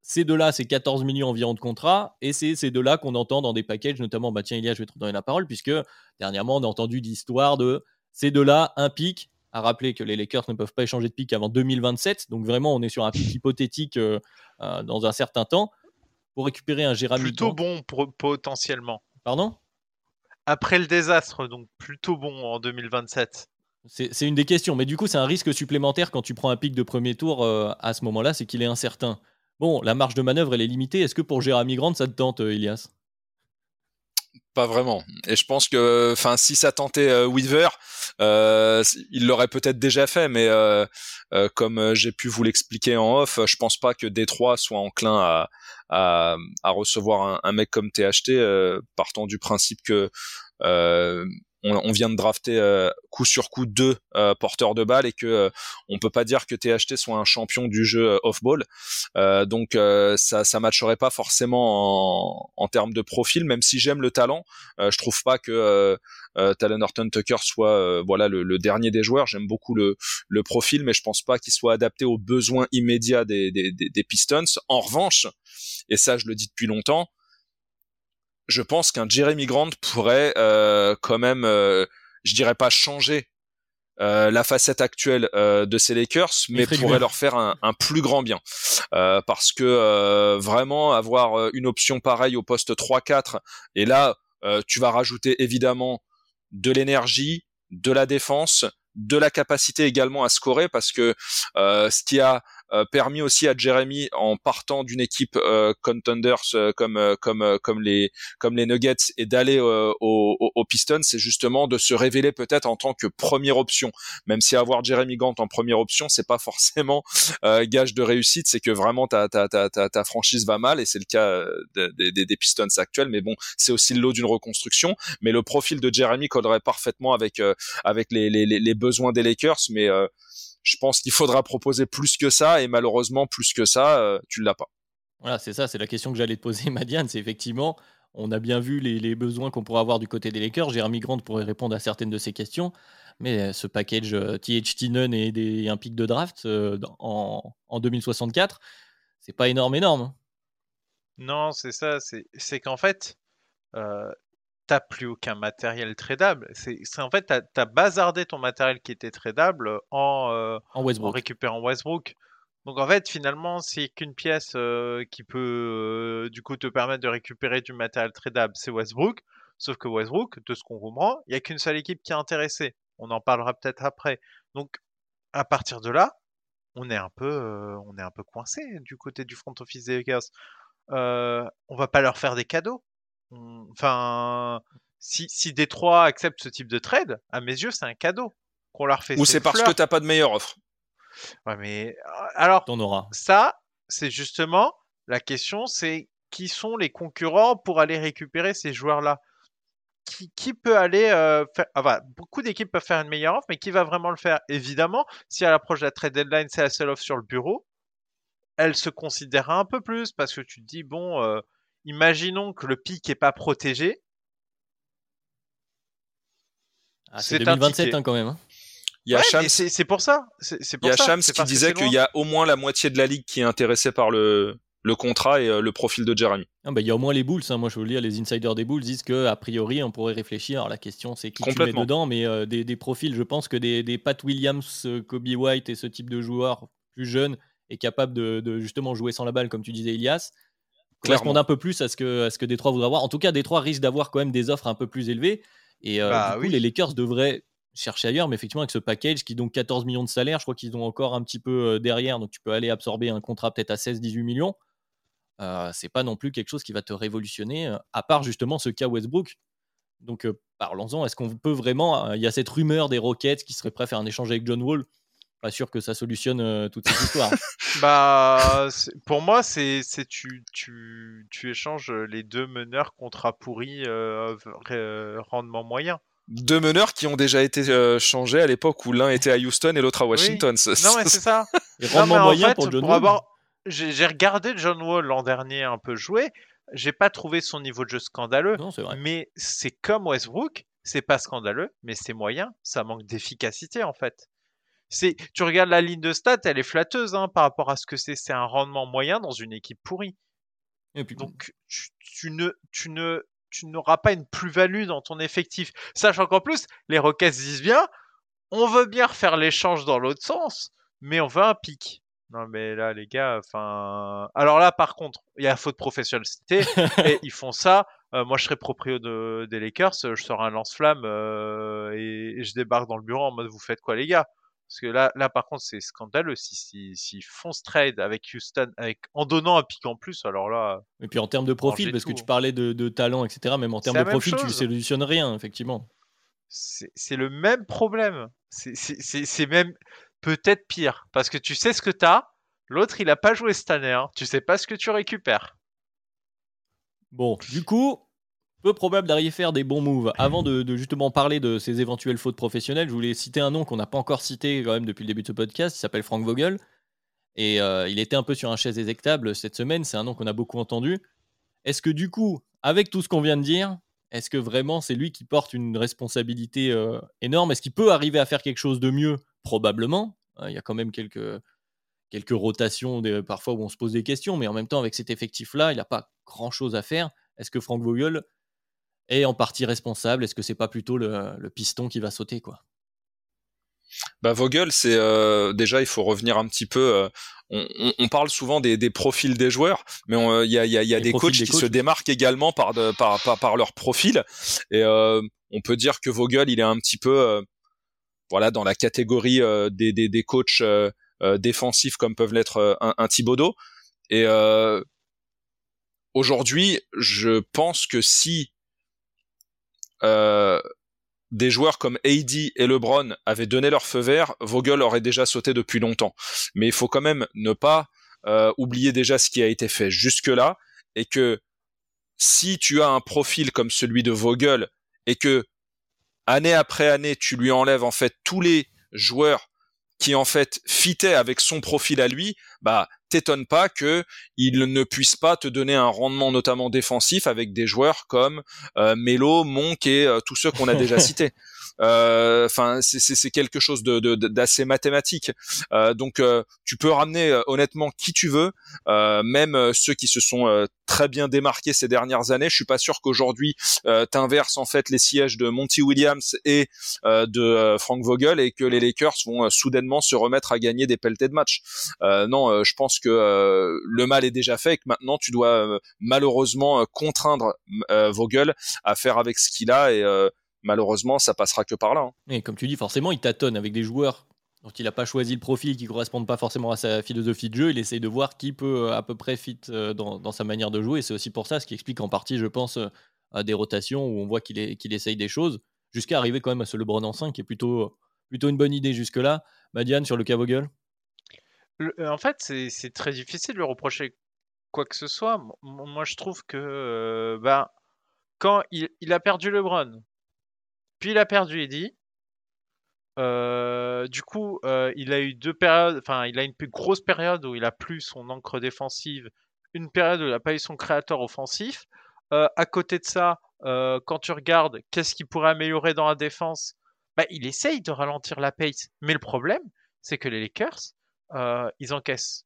Ces deux-là, c'est 14 millions environ de contrat. Et c'est ces deux-là qu'on entend dans des packages, notamment, bah tiens, Ilia, je vais te donner la parole, puisque dernièrement, on a entendu l'histoire de ces deux-là, un pic. À rappeler que les Lakers ne peuvent pas échanger de pic avant 2027. Donc vraiment, on est sur un pic hypothétique euh, euh, dans un certain temps. Pour récupérer un Jérémy Plutôt bon potentiellement. Pardon? Après le désastre, donc plutôt bon en 2027. C'est une des questions, mais du coup, c'est un risque supplémentaire quand tu prends un pic de premier tour euh, à ce moment-là, c'est qu'il est incertain. Bon, la marge de manœuvre, elle est limitée. Est-ce que pour Jérémy Grant, ça te tente, euh, Elias pas vraiment. Et je pense que, enfin, si ça tentait euh, Weaver, il l'aurait peut-être déjà fait, mais comme j'ai pu vous l'expliquer en off, je pense pas que Détroit soit enclin à, recevoir un, mec comme THT, partant du principe que on, vient de drafter euh, coup sur coup deux euh, porteurs de balles et que euh, on peut pas dire que THT soit un champion du jeu off-ball. donc ça ça matcherait pas forcément en, termes de profil, même si j'aime le talent. je trouve pas que Talon Horton Tucker soit voilà le, dernier des joueurs. J'aime beaucoup le, le profil, mais je pense pas qu'il soit adapté aux besoins immédiats des, des, des Pistons. En revanche, et ça je le dis depuis longtemps, je pense qu'un Jeremy Grant pourrait euh, quand même, euh, je dirais pas changer euh, la facette actuelle de ces Lakers, mais pourrait leur faire un, un, plus grand bien. parce que vraiment avoir une option pareille au poste 3-4, et là tu vas rajouter évidemment de l'énergie, de la défense, de la capacité également à scorer parce que ce qui a euh, permis aussi à Jeremy en partant d'une équipe euh, contenders euh, comme comme comme les comme les Nuggets et d'aller au, au, Pistons, c'est justement de se révéler peut-être en tant que première option. Même si avoir Jeremy Gant en première option, c'est pas forcément gage de réussite, c'est que vraiment ta ta ta ta, franchise va mal et c'est le cas des, des, des Pistons actuels. Mais bon, c'est aussi le lot d'une reconstruction. Mais le profil de Jeremy collerait parfaitement avec avec les, les, les besoins des Lakers, mais je pense qu'il faudra proposer plus que ça et malheureusement plus que ça, euh, tu l'as pas. Voilà, c'est ça, c'est la question que j'allais te poser, Madiane. C'est effectivement, on a bien vu les, besoins qu'on pourrait avoir du côté des Lakers. Jérémy Grant pourrait répondre à certaines de ces questions, mais euh, ce package euh, THT Nunn et, des, un pic de draft en, en 2064, c'est pas énorme, énorme. Hein. Non, c'est ça. C'est qu'en fait, t'as plus aucun matériel tradable. C'est en fait, tu as, bazardé ton matériel qui était tradable en, euh, en, récupérant Westbrook. Donc en fait, finalement, c'est qu'une pièce euh, qui peut euh, du coup te permettre de récupérer du matériel tradable, c'est Westbrook. Sauf que Westbrook, de ce qu'on comprend, il n'y a qu'une seule équipe qui est intéressée. On en parlera peut-être après. Donc à partir de là, on est un peu, on est un peu coincé du côté du front office des Lakers. on va pas leur faire des cadeaux. Enfin, si, si Détroit accepte ce type de trade, à mes yeux, c'est un cadeau qu'on leur fait. Ou c'est parce que t'as pas de meilleure offre. Ouais, mais euh, alors, ça, c'est justement la question, c'est qui sont les concurrents pour aller récupérer ces joueurs-là? Qui, qui, peut aller euh, faire. Enfin, beaucoup d'équipes peuvent faire une meilleure offre, mais qui va vraiment le faire? Évidemment, si à l'approche de la trade deadline, c'est la seule offre sur le bureau, elle se considérera un peu plus parce que tu te dis, bon, euh, imaginons que le pic n'est pas protégé. Ah, c'est 2027 hein, quand même. Hein. C'est pour ça. C'est il y a Shams qui disait qu'il y a au moins la moitié de la ligue qui est intéressée par le, le contrat et euh, le profil de Jeremy. Ah bah, il y a au moins les Bulls. Hein. Moi, je veux dire, les insiders des Bulls disent que a priori, on pourrait réfléchir. Alors, la question, c'est qui tu mets dedans, mais euh, des, profils. Je pense que des, des Pat Williams, euh, Kobe White et ce type de joueur plus jeune est capable de, de, justement jouer sans la balle, comme tu disais, Elias correspondent un peu plus à ce que, à ce que Détroit voudrait avoir. En tout cas, Détroit risque d'avoir quand même des offres un peu plus élevées. Et euh, bah du coup, les Lakers devraient chercher ailleurs, mais effectivement, avec ce package qui donc 14 millions de salaire, je crois qu'ils ont encore un petit peu euh, derrière, donc tu peux aller absorber un contrat peut-être à 16-18 millions. Euh, c'est pas non plus quelque chose qui va te révolutionner, euh, à part justement ce cas Westbrook. Donc parlons-en, est-ce qu'on peut vraiment. Il y a cette rumeur des Rockets qui seraient prêts à faire un échange avec John Wall pas sûr que ça solutionne euh, toute cette histoire. bah, pour moi, c'est tu, tu, tu échanges les deux meneurs contrat pourri euh, rendement moyen. Deux meneurs qui ont déjà été euh, changés à l'époque où l'un était à Houston et l'autre à Washington. Non, mais c'est ça. rendement moyen pour John Wall. J'ai regardé John Wall l'an dernier un peu jouer. J'ai pas trouvé son niveau de jeu scandaleux. Mais c'est comme Westbrook, c'est pas scandaleux, mais c'est moyen. Ça manque d'efficacité en fait c'est, tu regardes la ligne de stats, elle est flatteuse hein, par rapport à ce que c'est. C'est un rendement moyen dans une équipe pourrie. Et puis, Donc, tu, ne, tu ne, tu n'auras pas une plus-value dans ton effectif. Sachant qu'en plus, les Rockets disent bien, on veut bien refaire l'échange dans l'autre sens, mais on veut un pic. Non mais là les gars, enfin, alors là par contre, il y a faute professionnalité et ils font ça. Euh, moi je serais proprio de, des Lakers, je sors un lance-flamme euh, et, je débarque dans le bureau en mode vous faites quoi les gars? Parce que là, là par contre, c'est scandaleux. S'ils si, si, font ce trade avec Houston, avec, en donnant un pic en plus, alors là. Et puis en termes de profil, parce que tu parlais de, de, talent, etc., même en termes de profil, tu ne solutionnes rien, effectivement. C'est le même problème. C'est même peut-être pire. Parce que tu sais ce que tu as. L'autre, il n'a pas joué cette année. Hein. Tu sais pas ce que tu récupères. Bon, du coup, peu probable d'arriver à faire des bons moves. Avant de, justement parler de ces éventuelles fautes professionnelles, je voulais citer un nom qu'on n'a pas encore cité quand même depuis le début de ce podcast. Il s'appelle Frank Vogel. Et euh, il était un peu sur un chaise éjectable cette semaine. C'est un nom qu'on a beaucoup entendu. Est-ce que du coup, avec tout ce qu'on vient de dire, est-ce que vraiment c'est lui qui porte une responsabilité euh, énorme? Est-ce qu'il peut arriver à faire quelque chose de mieux? Probablement. Hein, il y a quand même quelques, quelques rotations parfois où on se pose des questions, mais en même temps, avec cet effectif-là, il n'a pas grand-chose à faire. Est-ce que Frank Vogel est en partie responsable Est-ce que c'est pas plutôt le, piston qui va sauter quoi? Bah Vogel, c'est déjà il faut revenir un petit peu on, parle souvent des, profils des joueurs, mais il y a, des coachs qui se démarquent également par, par, leur profil. Et euh, on peut dire que Vogel, il est un petit peu euh, voilà dans la catégorie euh, des, des, coachs défensifs comme peuvent l'être un, un Thibodeau. Et aujourd'hui, je pense que si des joueurs comme AD et LeBron avaient donné leur feu vert, Vogel aurait déjà sauté depuis longtemps. Mais il faut quand même ne pas euh, oublier déjà ce qui a été fait jusque-là et que si tu as un profil comme celui de Vogel et que année après année tu lui enlèves en fait tous les joueurs qui en fait fitaient avec son profil à lui, bah t'étonne pas que il ne puisse pas te donner un rendement notamment défensif avec des joueurs comme euh, Melo, Monk et euh, tous ceux qu'on a déjà cités. Euh, enfin, c'est quelque chose d'assez de, mathématique. Euh, donc, euh, tu peux ramener honnêtement qui tu veux, même ceux qui se sont très bien démarqués ces dernières années. Je suis pas sûr qu'aujourd'hui t'inverses en fait les sièges de Monty Williams et de Frank Vogel et que les Lakers vont soudainement se remettre à gagner des pelletés de match. non, je pense que le mal est déjà fait et que maintenant tu dois malheureusement contraindre Vogel à faire avec ce qu'il a et malheureusement, ça passera que par là. Hein. Et comme tu dis, forcément, il tâtonne avec des joueurs dont il n'a pas choisi le profil, qui ne correspondent pas forcément à sa philosophie de jeu. Il essaye de voir qui peut euh, à peu près fit euh, dans, sa manière de jouer. Et c'est aussi pour ça, ce qui explique en partie, je pense, euh, à des rotations où on voit qu'il essaye des choses, jusqu'à arriver quand même à ce LeBron en 5, qui est plutôt, plutôt une bonne idée jusque-là. Madiane, sur le cas Vogel? En fait, c'est très difficile de lui reprocher quoi que ce soit. Moi, je trouve que ben, quand il, il a perdu LeBron, puis il a perdu Eddie. Euh, du coup, euh, il a eu deux périodes, enfin, il a une plus grosse période où il a plus son encre défensive, une période où il n'a pas eu son créateur offensif. Euh, à côté de ça, quand tu regardes qu'est-ce qu'il pourrait améliorer dans la défense, bah, il essaye de ralentir la pace. Mais le problème, c'est que les Lakers, ils encaissent.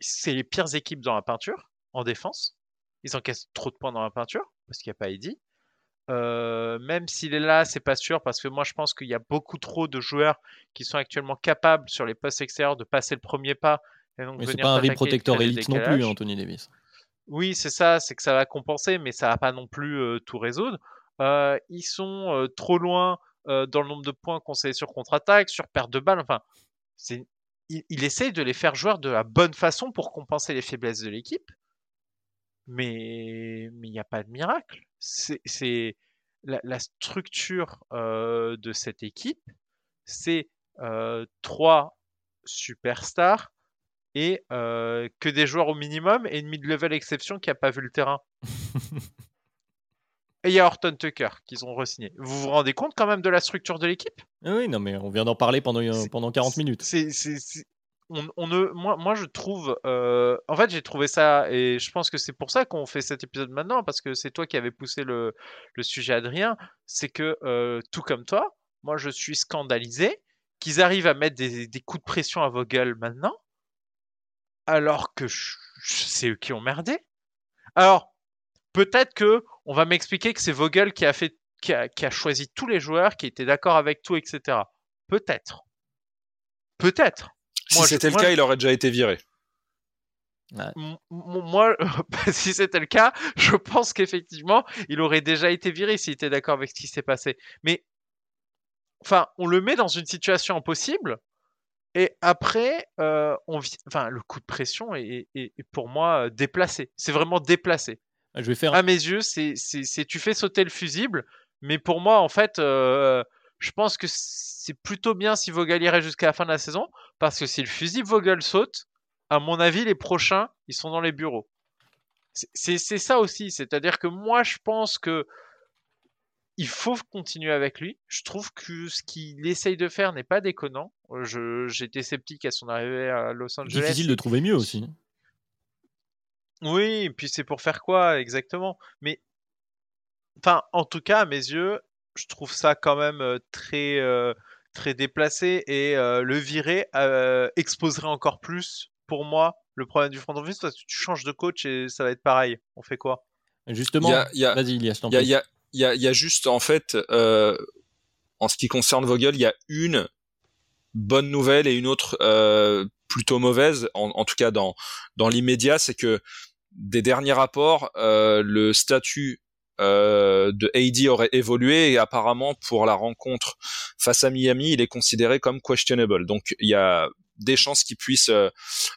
C'est les pires équipes dans la peinture, en défense. Ils encaissent trop de points dans la peinture, parce qu'il n'y a pas Eddie. Euh, même s'il est là, c'est pas sûr parce que moi je pense qu'il y a beaucoup trop de joueurs qui sont actuellement capables sur les postes extérieurs de passer le premier pas. Et donc mais c'est pas un rim protector élite non plus, Anthony Davis. Oui, c'est ça, c'est que ça va compenser, mais ça va pas non plus euh, tout résoudre. Euh, ils sont trop loin dans le nombre de points concédés sur contre-attaque, sur perte de balles. Enfin, c'est il, il, essaye de les faire jouer de la bonne façon pour compenser les faiblesses de l'équipe. Mais il n'y a pas de miracle. C'est la, structure de cette équipe, c'est trois superstars et que des joueurs au minimum et une mid-level exception qui n'a pas vu le terrain. et il y a Horton Tucker qu'ils ont re-signé. Vous vous rendez compte quand même de la structure de l'équipe? Ah Oui, non, mais on vient d'en parler pendant, pendant 40 minutes. C'est on, ne, moi, moi, je trouve. Euh, en fait, j'ai trouvé ça, et je pense que c'est pour ça qu'on fait cet épisode maintenant, parce que c'est toi qui avais poussé le, sujet, Adrien. C'est que, euh, tout comme toi, moi, je suis scandalisé qu'ils arrivent à mettre des, coups de pression à Vogel maintenant, alors que c'est eux qui ont merdé. Alors, peut-être que on va m'expliquer que c'est Vogel qui a fait, qui a choisi tous les joueurs, qui était d'accord avec tout, etc. Peut-être. Peut-être. Si c'était le cas, il aurait déjà été viré. Moi, si c'était le cas, je pense qu'effectivement, il aurait déjà été viré s'il était d'accord avec ce qui s'est passé. Mais, enfin, on le met dans une situation impossible. Et après, euh, on enfin, le coup de pression est, pour moi euh, déplacé. C'est vraiment déplacé. Je vais faire... À mes yeux, c'est tu fais sauter le fusible, mais pour moi, en fait, euh, je pense que c'est plutôt bien si Vogel irait jusqu'à la fin de la saison, parce que si le fusil Vogel saute, à mon avis, les prochains, ils sont dans les bureaux. C'est ça aussi, c'est-à-dire que moi, je pense que il faut continuer avec lui. Je trouve que ce qu'il essaye de faire n'est pas déconnant. J'étais sceptique à son arrivée à Los Angeles. Difficile de trouver mieux aussi. Oui, et puis c'est pour faire quoi exactement? Mais, enfin, en tout cas, à mes yeux, je trouve ça quand même très, très déplacé et le virer exposerait encore plus pour moi le problème du front office. Parce que tu changes de coach et ça va être pareil. On fait quoi? Justement, vas-y, Il y a, y, a, y a juste en fait, en ce qui concerne Vogel, il y a une bonne nouvelle et une autre plutôt mauvaise, en, tout cas dans dans l'immédiat, c'est que des derniers rapports, le statut de AD aurait évolué et apparemment pour la rencontre face à Miami, il est considéré comme questionable. Donc il y a des chances qu'il puisse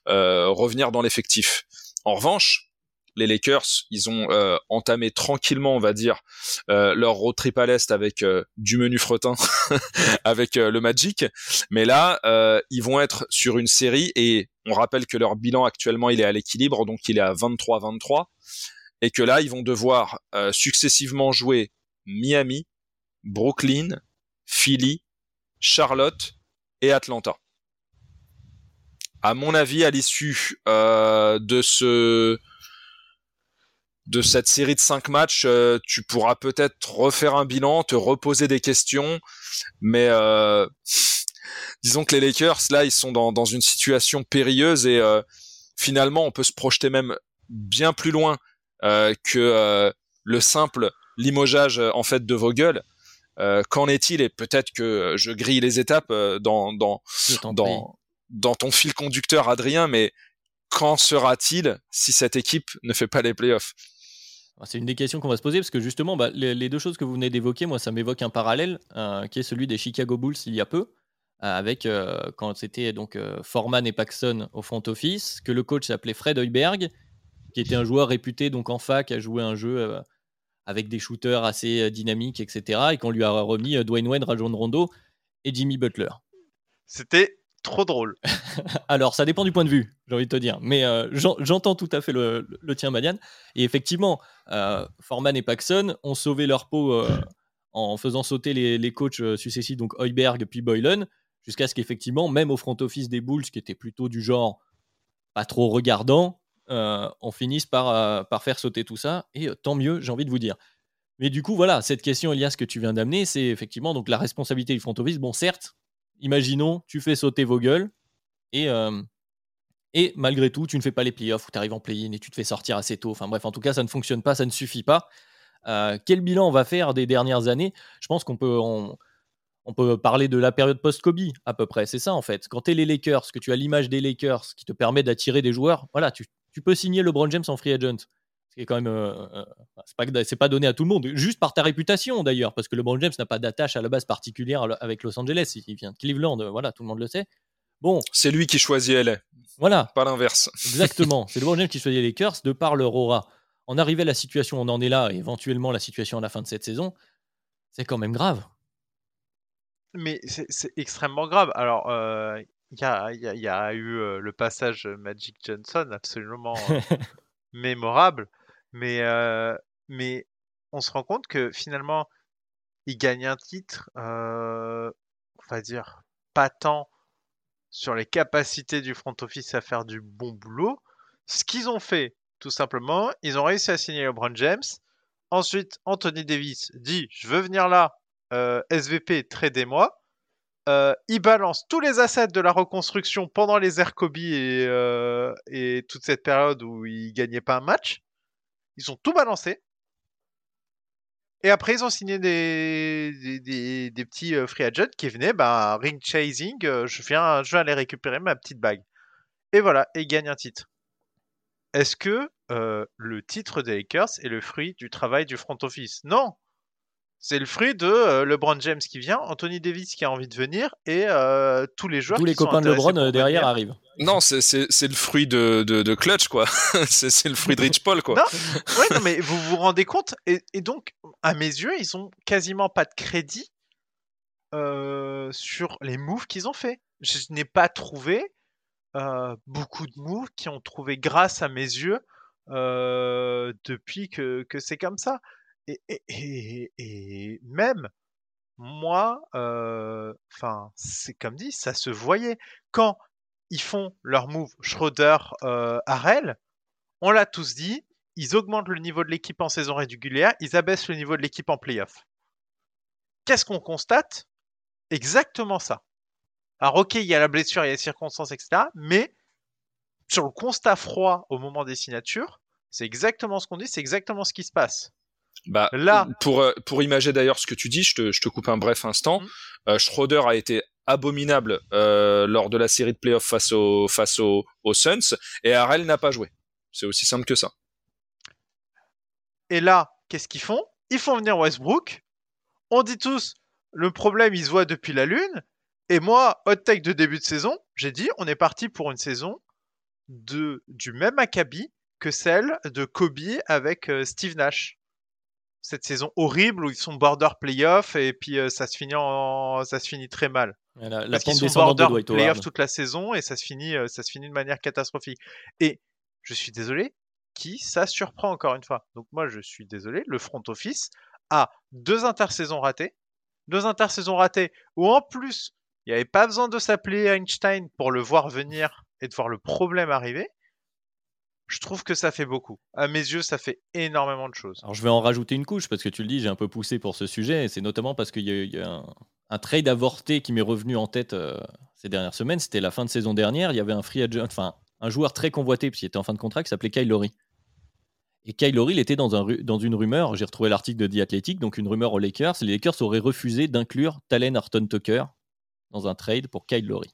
revenir dans l'effectif. En revanche, les Lakers, ils ont euh, entamé tranquillement, on va dire, euh, leur road trip à l'est avec euh, du menu fretin, avec le Magic. Mais là, ils vont être sur une série et on rappelle que leur bilan actuellement, il est à l'équilibre, donc il est à 23-23, et que là, ils vont devoir successivement jouer Miami, Brooklyn, Philly, Charlotte et Atlanta. À mon avis, à l'issue de ce de cette série de cinq matchs, euh, tu pourras peut-être refaire un bilan, te reposer des questions, mais euh, disons que les Lakers, là, ils sont dans, une situation périlleuse et euh, finalement, on peut se projeter même bien plus loin que le simple limogeage en fait de Vogel. Qu'en est-il Et peut-être que je grille les étapes dans dans dans, dans ton fil conducteur, Adrien, mais quand sera-t-il si cette équipe ne fait pas les playoffs? C'est une des questions qu'on va se poser parce que justement, bah, les, deux choses que vous venez d'évoquer, moi, ça m'évoque un parallèle euh, qui est celui des Chicago Bulls il y a peu, euh, avec euh, quand c'était donc Forman et Paxson au front office, que le coach s'appelait Fred Heuberg, qui était un joueur réputé donc en fac à jouer un jeu avec des shooters assez dynamiques, etc., et qu'on lui a remis Dwayne Wade, Rajon Rondo et Jimmy Butler. C'était trop drôle. Alors, ça dépend du point de vue, j'ai envie de te dire. Mais euh, j'entends tout à fait le, tien, Madiane. Et effectivement, euh, Forman et Paxson ont sauvé leur peau euh, en faisant sauter les, coachs successifs, donc Heuberg puis Boylan, jusqu'à ce qu'effectivement, même au front office des Bulls, qui était plutôt du genre pas trop regardant, on finisse par, par faire sauter tout ça. Et tant mieux, j'ai envie de vous dire. Mais du coup, voilà, cette question, Elias, que tu viens d'amener, c'est effectivement donc la responsabilité du front office. Bon, certes, imaginons, tu fais sauter vos gueules et, euh, malgré tout, tu ne fais pas les playoffs ou tu arrives en play-in et tu te fais sortir assez tôt. Enfin bref, en tout cas, ça ne fonctionne pas, ça ne suffit pas. Euh, quel bilan on va faire des dernières années? Je pense qu'on peut, peut parler de la période post-Kobe à peu près. C'est ça en fait. Quand tu es les Lakers, que tu as l'image des Lakers qui te permet d'attirer des joueurs, voilà, tu, tu peux signer LeBron James en free agent. Ce qui est quand même euh, euh, c'est pas pas donné à tout le monde juste par ta réputation d'ailleurs parce que LeBron James n'a pas d'attache à la base particulière avec Los Angeles. Il vient de Cleveland voilà tout le monde le sait. Bon. C'est lui qui choisit LA voilà. Pas l'inverse. Exactement. C'est LeBron James qui choisit les Lakers de par leur aura. En arriver à la situation on en est là et éventuellement la situation à la fin de cette saison c'est quand même grave. Mais c'est extrêmement grave. Alors il y, a, y, a, eu le passage Magic Johnson absolument mémorable mais, mais on se rend compte que finalement, il gagne un titre, on va dire, pas tant sur les capacités du front office à faire du bon boulot. Ce qu'ils ont fait, tout simplement, ils ont réussi à signer LeBron James. Ensuite, Anthony Davis dit Je veux venir là, SVP, tradez-moi. Il balance tous les assets de la reconstruction pendant les airs Kobe et, et toute cette période où il gagnait pas un match. Ils ont tout balancé. Et après, ils ont signé des, petits euh, free agents qui venaient, bah, ring chasing, euh, je, viens, je aller récupérer ma petite bague. Et voilà, ils gagnent un titre. Est-ce que euh, le titre des Lakers est le fruit du travail du front office? Non c'est le fruit de euh, LeBron James qui vient, Anthony Davis qui a envie de venir et euh, tous les joueurs. Tous les copains de LeBron euh, derrière arrivent. Non, c'est le fruit de, de, Clutch, quoi. c'est le fruit de Rich Paul, quoi. non, mais vous vous rendez compte et, donc, à mes yeux, ils ont quasiment pas de crédit sur les moves qu'ils ont fait. Je n'ai pas trouvé beaucoup de moves qui ont trouvé grâce à mes yeux depuis que, que c'est comme ça et, même moi, enfin, c'est comme dit, ça se voyait. Quand ils font leur move Schroeder, Harrell, on l'a tous dit, ils augmentent le niveau de l'équipe en saison régulière, ils abaissent le niveau de l'équipe en playoff. Qu'est-ce qu'on constate? Exactement ça. Alors ok, il y a la blessure, il y a les circonstances, etc. Mais sur le constat froid au moment des signatures, c'est exactement ce qu'on dit, c'est exactement ce qui se passe. Bah, là, pour euh, pour imager d'ailleurs ce que tu dis, je te, je te coupe un bref instant. Mmh. Euh, Schroeder a été abominable lors de la série de playoffs face aux face aux, Suns et Harrell n'a pas joué. C'est aussi simple que ça. Et là, qu'est-ce qu'ils font? Ils font venir Westbrook. On dit tous, le problème, il se voit depuis la Lune. Et moi, hot take de début de saison, j'ai dit, on est parti pour une saison de, du même acabit que celle de Kobe avec euh, Steve Nash. Cette saison horrible où ils sont border playoff et puis euh, ça se finit en, ça se finit très mal. La, Parce qu'ils sont border playoff toute la saison et ça se finit, euh, ça se finit de manière catastrophique. Et je suis désolé, qui ça surprend encore une fois? Donc moi je suis désolé, le front office a deux intersaisons ratées, deux intersaisons ratées où en plus il n'y avait pas besoin de s'appeler Einstein pour le voir venir et de voir le problème arriver. Je trouve que ça fait beaucoup. À mes yeux, ça fait énormément de choses. Alors je vais en rajouter une couche parce que tu le dis, j'ai un peu poussé pour ce sujet. C'est notamment parce qu'il y a, un, un, trade avorté qui m'est revenu en tête euh, ces dernières semaines. C'était la fin de saison dernière. Il y avait un free agent, enfin un joueur très convoité puisqu'il était en fin de contrat qui s'appelait Kyle Lowry. Et Kyle Lowry, il était dans une rumeur. J'ai retrouvé l'article de The Athletic, donc une rumeur aux Lakers. Les Lakers auraient refusé d'inclure Talen Horton Tucker dans un trade pour Kyle Lowry.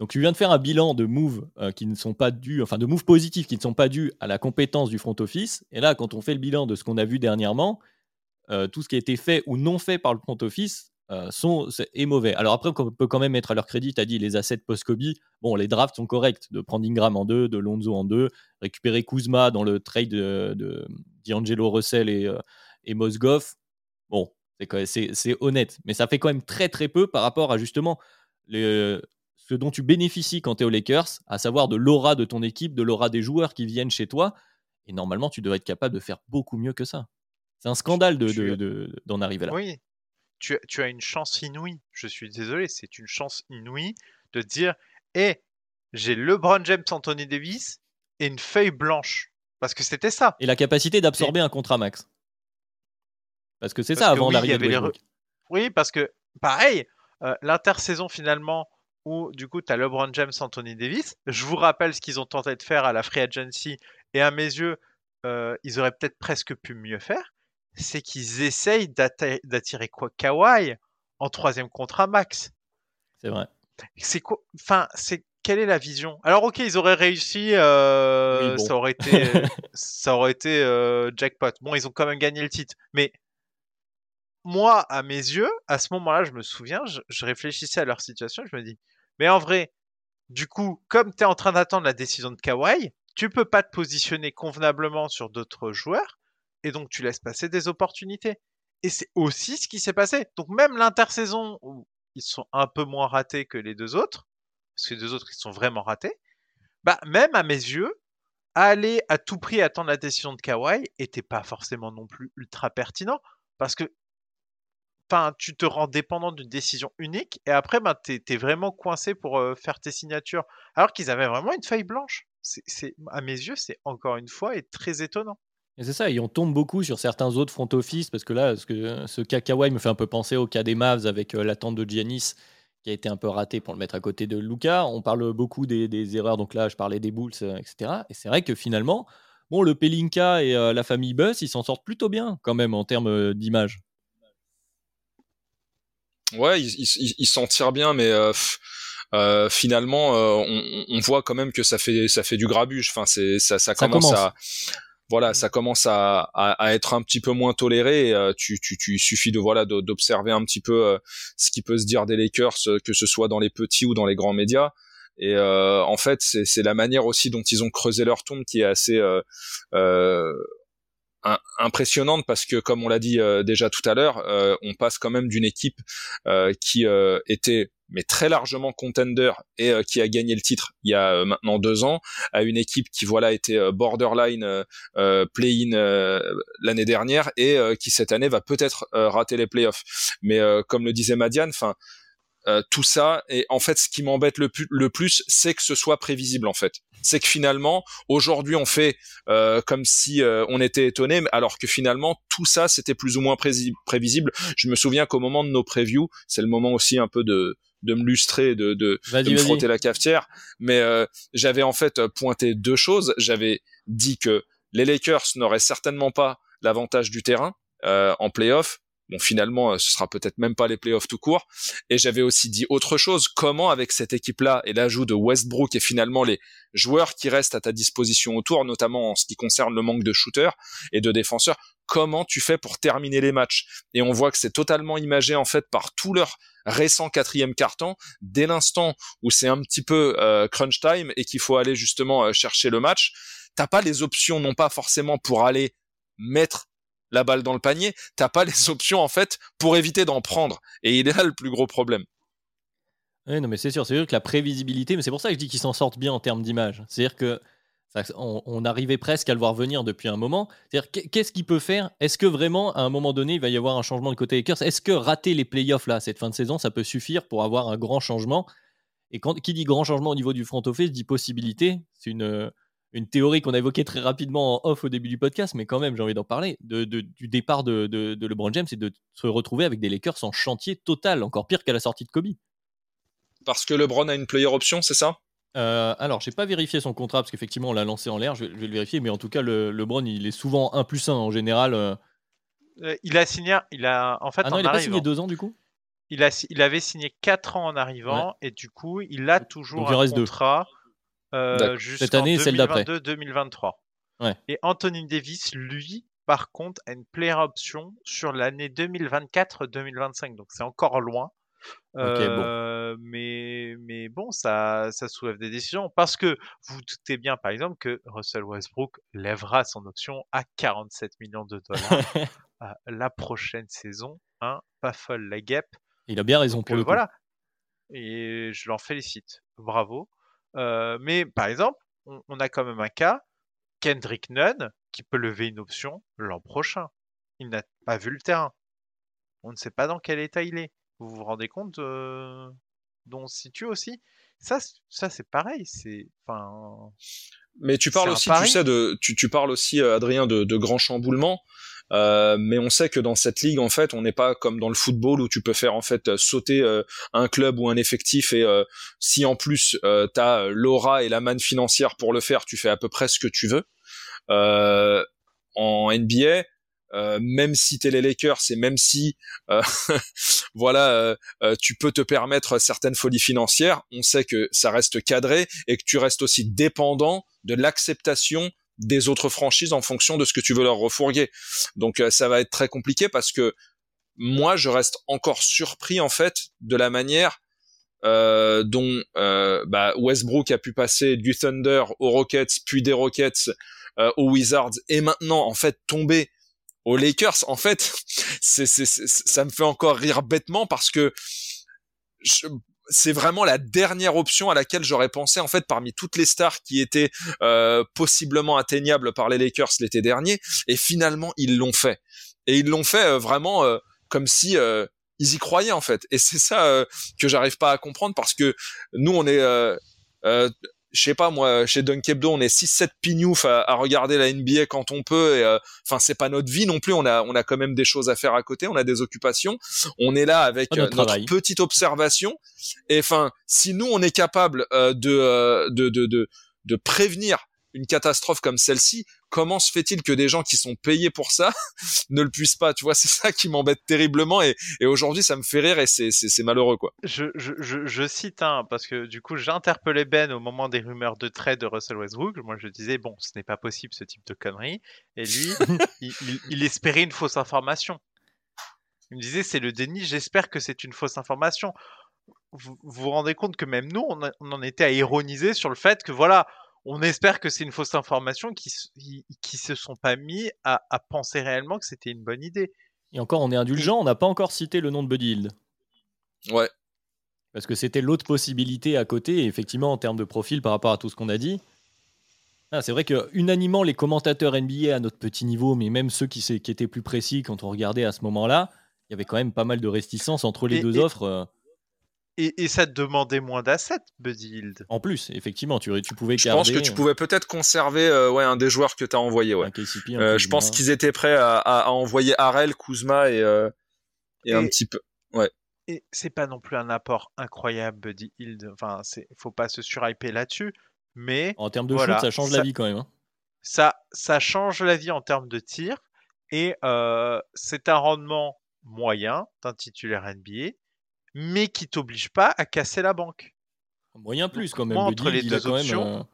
Donc tu viens de faire un bilan de moves euh, qui ne sont pas dus, enfin de moves positifs qui ne sont pas dus à la compétence du front office. Et là, quand on fait le bilan de ce qu'on a vu dernièrement, euh, tout ce qui a été fait ou non fait par le front office euh, est, mauvais. Alors après, on peut quand même mettre à leur crédit, tu as dit les assets post-Kobe. Bon, les drafts sont corrects, de prendre Ingram en deux, de Lonzo en deux, récupérer Kuzma dans le trade de, D'Angelo Russell et, et Mosgoff. Bon, c'est honnête, mais ça fait quand même très très peu par rapport à justement les, ce dont tu bénéficies quand tu es aux Lakers, à savoir de l'aura de ton équipe, de l'aura des joueurs qui viennent chez toi. Et normalement, tu devrais être capable de faire beaucoup mieux que ça. C'est un scandale d'en de, de, arriver là. Oui, tu, tu, as une chance inouïe. Je suis désolé, c'est une chance inouïe de dire hé, j'ai LeBron James, Anthony Davis et une feuille blanche. Parce que c'était ça. Et la capacité d'absorber un contrat max. Parce que c'est ça avant d'arriver Oui, parce que pareil, euh, l'intersaison finalement où du coup tu as LeBron James, Anthony Davis. Je vous rappelle ce qu'ils ont tenté de faire à la Free Agency et à mes yeux, euh, ils auraient peut-être presque pu mieux faire. C'est qu'ils essayent d'attirer quoi Kawhi en troisième contrat max. C'est vrai. C'est quoi Enfin, c'est quelle est la vision? Alors ok, ils auraient réussi, euh, ça aurait été, ça aurait été jackpot. Bon, ils ont quand même gagné le titre, mais moi, à mes yeux, à ce moment-là, je me souviens, je, réfléchissais à leur situation, je me dis, mais en vrai, du coup, comme tu es en train d'attendre la décision de Kawhi, tu peux pas te positionner convenablement sur d'autres joueurs, et donc tu laisses passer des opportunités. Et c'est aussi ce qui s'est passé. Donc même l'intersaison où ils sont un peu moins ratés que les deux autres, parce que les deux autres ils sont vraiment ratés, bah même à mes yeux, aller à tout prix attendre la décision de Kawhi était pas forcément non plus ultra pertinent, parce que tu te rends dépendant d'une décision unique et après, ben, tu es, vraiment coincé pour faire tes signatures. Alors qu'ils avaient vraiment une feuille blanche. C'est, à mes yeux, c'est encore une fois et très étonnant. Et c'est ça, et on tombe beaucoup sur certains autres front office parce que là, ce, que, ce cas Kawhi me fait un peu penser au cas des Mavs avec l'attente de Giannis qui a été un peu raté pour le mettre à côté de Luca. On parle beaucoup des, erreurs, donc là, je parlais des Bulls, etc. Et c'est vrai que finalement, bon, le Pelinka et la famille Buss, ils s'en sortent plutôt bien quand même en termes d'image. Ouais, il, s'en tire bien, mais euh, euh, finalement, euh, on, on, voit quand même que ça fait ça fait du grabuge. Enfin, c'est ça, ça, commence, à voilà, ça commence à, à, être un petit peu moins toléré. tu, tu, tu suffit de voilà d'observer un petit peu ce qui peut se dire des Lakers, que ce soit dans les petits ou dans les grands médias. Et en fait, c'est la manière aussi dont ils ont creusé leur tombe qui est assez impressionnante parce que comme on l'a dit euh, déjà tout à l'heure, euh, on passe quand même d'une équipe euh, qui était mais très largement contender et qui a gagné le titre il y a maintenant deux ans, à une équipe qui voilà était borderline play-in l'année dernière et qui cette année va peut-être rater les playoffs. Mais comme le disait Madiane, euh, tout ça. Et en fait ce qui m'embête le, plus c'est que ce soit prévisible en fait. C'est que finalement aujourd'hui on fait euh, comme si euh, on était étonné alors que finalement tout ça c'était plus ou moins prévisible. Je me souviens qu'au moment de nos previews c'est le moment aussi un peu de de me lustrer de de, de me frotter la cafetière. Mais j'avais en fait pointé deux choses. J'avais dit que les Lakers n'auraient certainement pas l'avantage du terrain en playoff Bon, finalement, ce sera peut-être même pas les playoffs tout court. Et j'avais aussi dit autre chose. Comment, avec cette équipe-là et l'ajout de Westbrook et finalement les joueurs qui restent à ta disposition autour, notamment en ce qui concerne le manque de shooters et de défenseurs, comment tu fais pour terminer les matchs? Et on voit que c'est totalement imagé en fait par tout leur récent quatrième carton. Dès l'instant où c'est un petit peu euh, crunch time et qu'il faut aller justement euh, chercher le match, t'as pas les options non pas forcément pour aller mettre la balle dans le panier, t'as pas les options en fait pour éviter d'en prendre. Et il est là le plus gros problème. Oui, non, mais c'est sûr, c'est sûr que la prévisibilité, mais c'est pour ça que je dis qu'ils s'en sortent bien en termes d'image. C'est-à-dire que on, arrivait presque à le voir venir depuis un moment. C'est-à-dire, qu'est-ce qu'il peut faire? Est-ce que vraiment, à un moment donné, il va y avoir un changement de côté Lakers? Est-ce que rater les playoffs là, cette fin de saison, ça peut suffire pour avoir un grand changement? Et quand qui dit grand changement au niveau du front office dit possibilité. C'est une, une théorie qu'on a évoquée très rapidement en off au début du podcast, mais quand même, j'ai envie d'en parler, de, du départ de, de, LeBron James et de se retrouver avec des Lakers en chantier total, encore pire qu'à la sortie de Kobe. Parce que LeBron a une player option, c'est ça? Euh, alors, j'ai pas vérifié son contrat parce qu'effectivement, on l'a lancé en l'air. Je, vais le vérifier, mais en tout cas, le, LeBron, il est souvent 1 plus 1 en général. Euh. Euh, il a signé, il a en fait. Ah non, il a pas signé 2 ans du coup? Il, a, il avait signé 4 ans en arrivant et du coup, il a toujours un contrat. Euh, Cette année, celle d'après. 2022-2023. Et Anthony Davis, lui, par contre, a une player option sur l'année 2024-2025. Donc c'est encore loin. Euh, mais, mais bon, ça, ça soulève des décisions parce que vous doutez bien, par exemple, que Russell Westbrook lèvera son option à 47 millions de dollars la prochaine saison. Hein, pas folle la guêpe. Il a bien raison pour le voilà. Coup. Et je l'en félicite. Bravo. Euh, mais par exemple, on, a quand même un cas, Kendrick Nunn, qui peut lever une option l'an prochain. Il n'a pas vu le terrain. On ne sait pas dans quel état il est. Vous vous rendez compte euh, dont on se situe aussi? Ça, ça c'est pareil. C'est, enfin. Mais tu parles aussi, tu sais, de, tu, tu parles aussi, euh, Adrien, de, de grands chamboulements. Euh, mais on sait que dans cette ligue, en fait, on n'est pas comme dans le football où tu peux faire en fait sauter euh, un club ou un effectif et euh, si en plus euh, t'as l'aura et la manne financière pour le faire, tu fais à peu près ce que tu veux. en NBA, euh, même si t'es les Lakers et même si euh, voilà euh, tu peux te permettre certaines folies financières, on sait que ça reste cadré et que tu restes aussi dépendant de l'acceptation des autres franchises en fonction de ce que tu veux leur refourguer. Donc ça va être très compliqué parce que moi je reste encore surpris en fait de la manière euh, dont euh, bah, Westbrook a pu passer du Thunder aux Rockets, puis des Rockets euh, aux Wizards, et maintenant en fait tomber aux Lakers, en fait, c'est, c'est, ça me fait encore rire bêtement parce que c'est vraiment la dernière option à laquelle j'aurais pensé en fait parmi toutes les stars qui étaient euh, possiblement atteignables par les Lakers l'été dernier. Et finalement ils l'ont fait. Et ils l'ont fait euh, vraiment euh, comme si euh, ils y croyaient en fait. Et c'est ça que j'arrive pas à comprendre parce que nous on est je sais pas moi chez Dunk Hebdo on est 6 7 pignouf à, à, regarder la NBA quand on peut et euh, enfin c'est pas notre vie non plus. On a on a quand même des choses à faire à côté. On a des occupations. On est là avec euh, notre, petite observation. Et enfin si nous on est capable euh, de, de, de de de prévenir une catastrophe comme celle-ci, comment se fait-il que des gens qui sont payés pour ça ne le puissent pas Tu vois, c'est ça qui m'embête terriblement et, et aujourd'hui ça me fait rire et c'est, c'est, malheureux quoi. Je, je, je, je cite hein, parce que du coup j'ai interpellé Ben au moment des rumeurs de trade de Russell Westbrook. Moi je disais bon ce n'est pas possible ce type de conneries et lui il, il, espérait une fausse information. Il me disait c'est le déni, j'espère que c'est une fausse information. Vous vous rendez compte que même nous on, on en était à ironiser sur le fait que voilà on espère que c'est une fausse information qui, qui, se sont pas mis à, penser réellement que c'était une bonne idée. Et encore, on est indulgent, on n'a pas encore cité le nom de Buddy Hield. Ouais. Parce que c'était l'autre possibilité à côté, et effectivement, en termes de profil par rapport à tout ce qu'on a dit. Ah, c'est vrai que unanimement, les commentateurs NBA à notre petit niveau, mais même ceux qui, qui étaient plus précis quand on regardait à ce moment-là, il y avait quand même pas mal de réticences entre les deux offres. Et, ça te demandait moins d'assets, Buddy Hield. En plus, effectivement, tu, tu pouvais Je pense que tu pouvais peut-être conserver euh, ouais, un des joueurs que tu as envoyé. Ouais. Euh, je pense qu'ils étaient prêts à, à, envoyer Harel, Kuzma et, euh, et, un petit peu. Ouais. Et c'est pas non plus un apport incroyable, Buddy Hield. Enfin, faut pas se surhyper là-dessus. Mais. En termes de shoot, ça change la vie quand même. Hein. Ça, ça change la vie en termes de tir. Et c'est un rendement moyen d'un titulaire NBA, mais qui t'oblige pas à casser la banque. Moyen plus quand même. entre les deux options,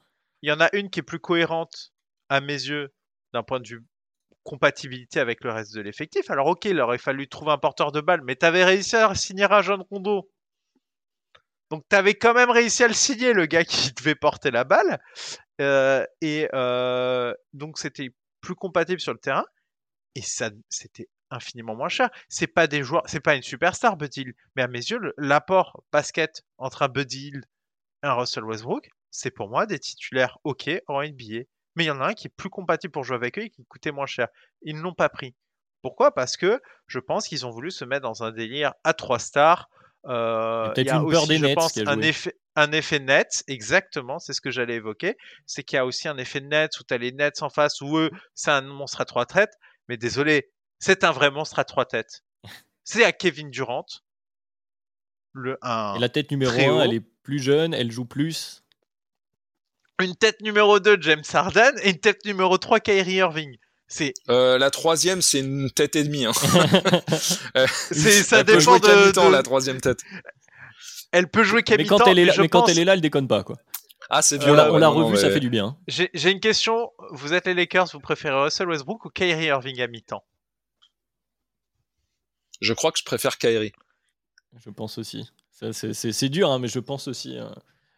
il y en a une qui est plus cohérente à mes yeux d'un point de vue compatibilité avec le reste de l'effectif. Alors ok, il aurait fallu trouver un porteur de balle, mais tu avais réussi à signer à John Rondo. Donc tu avais quand même réussi à le signer, le gars qui devait porter la balle. Euh, et euh, donc c'était plus compatible sur le terrain. Et ça, c'était infiniment moins cher. C'est pas des joueurs, c'est pas une superstar Buddy Hill, mais à mes yeux, l'apport basket entre un Buddy Hill et un Russell Westbrook, c'est pour moi des titulaires OK en NBA. Mais il y en a un qui est plus compatible pour jouer avec eux et qui coûtait moins cher. Ils ne l'ont pas pris. Pourquoi? Parce que je pense qu'ils ont voulu se mettre dans un délire à trois stars. Euh, il y a une aussi, des je pense, un effet, un effet net, exactement, c'est ce que j'allais évoquer. C'est qu'il y a aussi un effet net où tu as les Nets en face, où eux, c'est un monstre à trois têtes. Mais désolé, c'est un vrai monstre à trois têtes. C'est à Kevin Durant. Le, un et la tête numéro 1, elle est plus jeune, elle joue plus une tête numéro 2 James Harden et une tête numéro 3 Kyrie Irving. C'est euh, la troisième, c'est une tête et demie. Hein. c'est ça dépend de, de... la troisième tête. Elle peut jouer qu'à mais quand elle est là, mais quand elle est là, elle déconne pas quoi. Ah, c'est On l'a revu, ça fait du bien. J'ai une question. Vous êtes les Lakers, vous préférez Russell Westbrook ou Kyrie Irving à mi-temps? Je crois que je préfère Kyrie. Je pense aussi. C'est dur, hein, mais je pense aussi. Hein.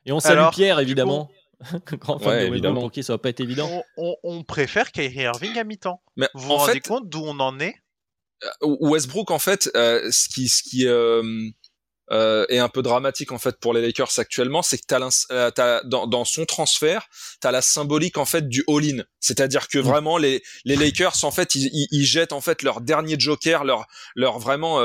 Et on salue Pierre, évidemment. Grand fan de pour qui ça va pas être évident. On, préfère Kyrie Irving à mi-temps. Mais vous vous rendez compte d'où on en est? euh, Westbrook, en fait, euh, ce qui, ce qui euh, est un peu dramatique en fait pour les Lakers actuellement, c'est que t'as, as, dans, dans son transfert, tu as la symbolique en fait du all-in, c'est-à-dire que mm. vraiment les, les Lakers en fait ils, ils, jettent en fait leur dernier joker, leur leur vraiment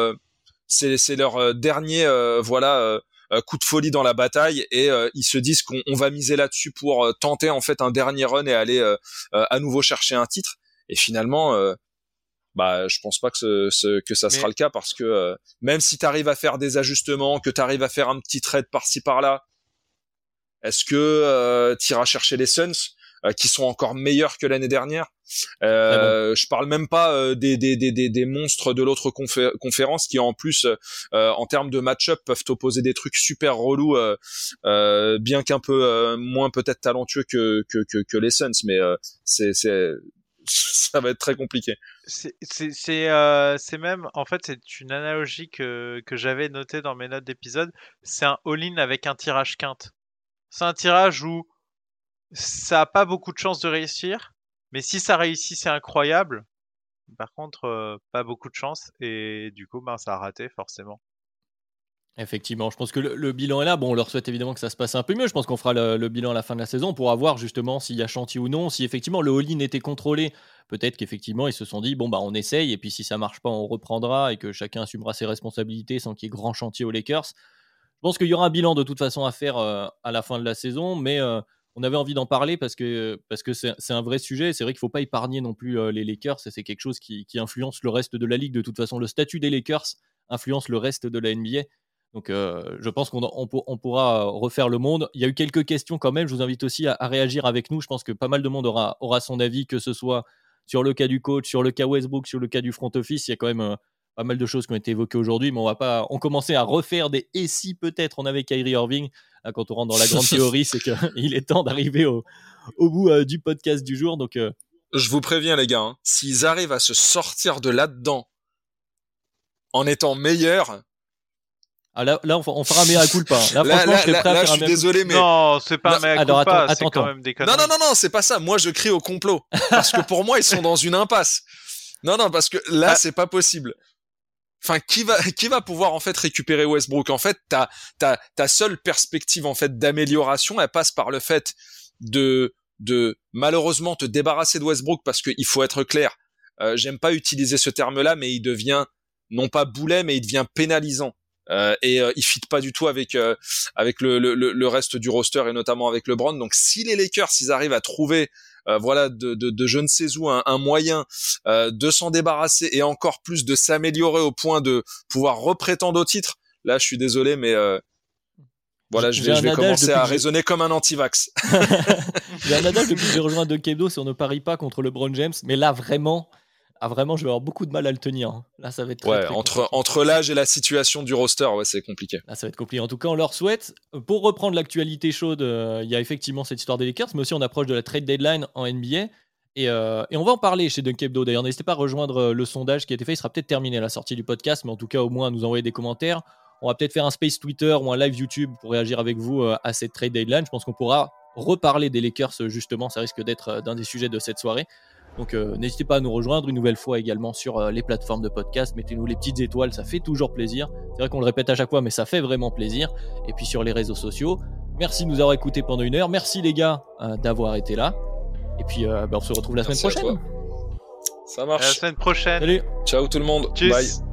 c'est, c'est leur dernier voilà euh, coup de folie dans la bataille et euh, ils se disent qu'on va miser là-dessus pour euh, tenter en fait un dernier run et aller à nouveau chercher un titre. Et finalement, bah je pense pas que ce, que ça sera le cas parce que même si tu arrives à faire des ajustements, que tu arrives à faire un petit trade par-ci par-là, est-ce que tu iras chercher les Suns euh, qui sont encore meilleurs que l'année dernière? Euh, Je parle même pas euh, des, des, des, des, monstres de l'autre conférence qui en plus euh, en termes de match-up peuvent opposer des trucs super relous, bien qu'un peu moins peut-être talentueux que, que, que, que, les Suns, mais c'est ça va être très compliqué. C'est euh, même, en fait, c'est une analogie que, j'avais notée dans mes notes d'épisode. C'est un all-in avec un tirage quinte. C'est un tirage où ça a pas beaucoup de chances de réussir, mais si ça réussit, c'est incroyable. Par contre, euh, pas beaucoup de chance et du coup, ben, ça a raté forcément. Effectivement, je pense que le, bilan est là. Bon, on leur souhaite évidemment que ça se passe un peu mieux. Je pense qu'on fera le, bilan à la fin de la saison pour voir justement s'il y a chantier ou non. Si effectivement le all-in était contrôlé, peut-être qu'effectivement ils se sont dit bon bah on essaye et puis si ça marche pas, on reprendra et que chacun assumera ses responsabilités sans qu'il y ait grand chantier aux Lakers. Je pense qu'il y aura un bilan de toute façon à faire euh, à la fin de la saison, mais euh, on avait envie d'en parler parce que parce que c'est un vrai sujet. C'est vrai qu'il ne faut pas épargner non plus euh, les Lakers. C'est quelque chose qui, influence le reste de la ligue. De toute façon, le statut des Lakers influence le reste de la NBA. Donc, euh, je pense qu'on on, pourra refaire le monde. Il y a eu quelques questions quand même. Je vous invite aussi à, réagir avec nous. Je pense que pas mal de monde aura, aura son avis, que ce soit sur le cas du coach, sur le cas Westbrook, sur le cas du front office. Il y a quand même euh, pas mal de choses qui ont été évoquées aujourd'hui, mais on va pas. On commençait à refaire des et si peut-être on avait Kyrie Irving. Hein, quand on rentre dans la grande théorie, c'est qu'il est temps d'arriver au, bout euh, du podcast du jour. Donc, euh, je vous préviens les gars, hein, s'ils arrivent à se sortir de là-dedans en étant meilleurs. Ah là, là, on fera un mea culpa. Là, franchement, je serais prêt à faire je suis désolé, mais non, c'est pas un mea culpa. attends, attends, quand même des non, non, non, non, c'est pas ça. Moi, je crie au complot parce que pour moi, ils sont dans une impasse. Non, non, parce que là, ah. c'est pas possible enfin qui va qui va pouvoir en fait récupérer Westbrook? En fait ta ta ta seule perspective en fait d'amélioration elle passe par le fait de de malheureusement te débarrasser de Westbrook parce qu'il faut être clair euh, j'aime pas utiliser ce terme là mais il devient non pas boulet mais il devient pénalisant euh, et euh, il fit pas du tout avec euh, avec le, le, le, reste du roster et notamment avec LeBron donc si les Lakers s'ils arrivent à trouver euh, voilà, de, de, de, je ne sais où, un, moyen euh, de s'en débarrasser et encore plus de s'améliorer au point de pouvoir reprétendre au titre. Là, je suis désolé, mais euh, voilà, je vais, je vais commencer à raisonner comme un anti-vax. J'ai un adage depuis que j'ai rejoint De Kebdo sur ne parie pas contre LeBron James, mais là vraiment, ah, vraiment, je vais avoir beaucoup de mal à le tenir. Hein. Là, ça va être très, ouais, entre, entre l'âge et la situation du roster, ouais, c'est compliqué. Là, ça va être compliqué. En tout cas, on leur souhaite. Pour reprendre l'actualité chaude, euh, il y a effectivement cette histoire des Lakers, mais aussi on approche de la trade deadline en NBA. Et, euh, et on va en parler chez Dunkebdo. D'ailleurs, n'hésitez pas à rejoindre euh, le sondage qui a été fait. Il sera peut-être terminé à la sortie du podcast, mais en tout cas, au moins, nous envoyer des commentaires. On va peut-être faire un space Twitter ou un live YouTube pour réagir avec vous à cette trade deadline. Je pense qu'on pourra reparler des Lakers, justement. Ça risque d'être d'un des sujets de cette soirée. Donc euh, n'hésitez pas à nous rejoindre une nouvelle fois également sur euh, les plateformes de podcast. Mettez-nous les petites étoiles, ça fait toujours plaisir. C'est vrai qu'on le répète à chaque fois, mais ça fait vraiment plaisir. Et puis sur les réseaux sociaux. Merci de nous avoir écoutés pendant une heure. Merci les gars euh, d'avoir été là. Et puis bah, on se retrouve la semaine prochaine. Ça marche. la semaine prochaine. Salut. Ciao tout le monde. Bye.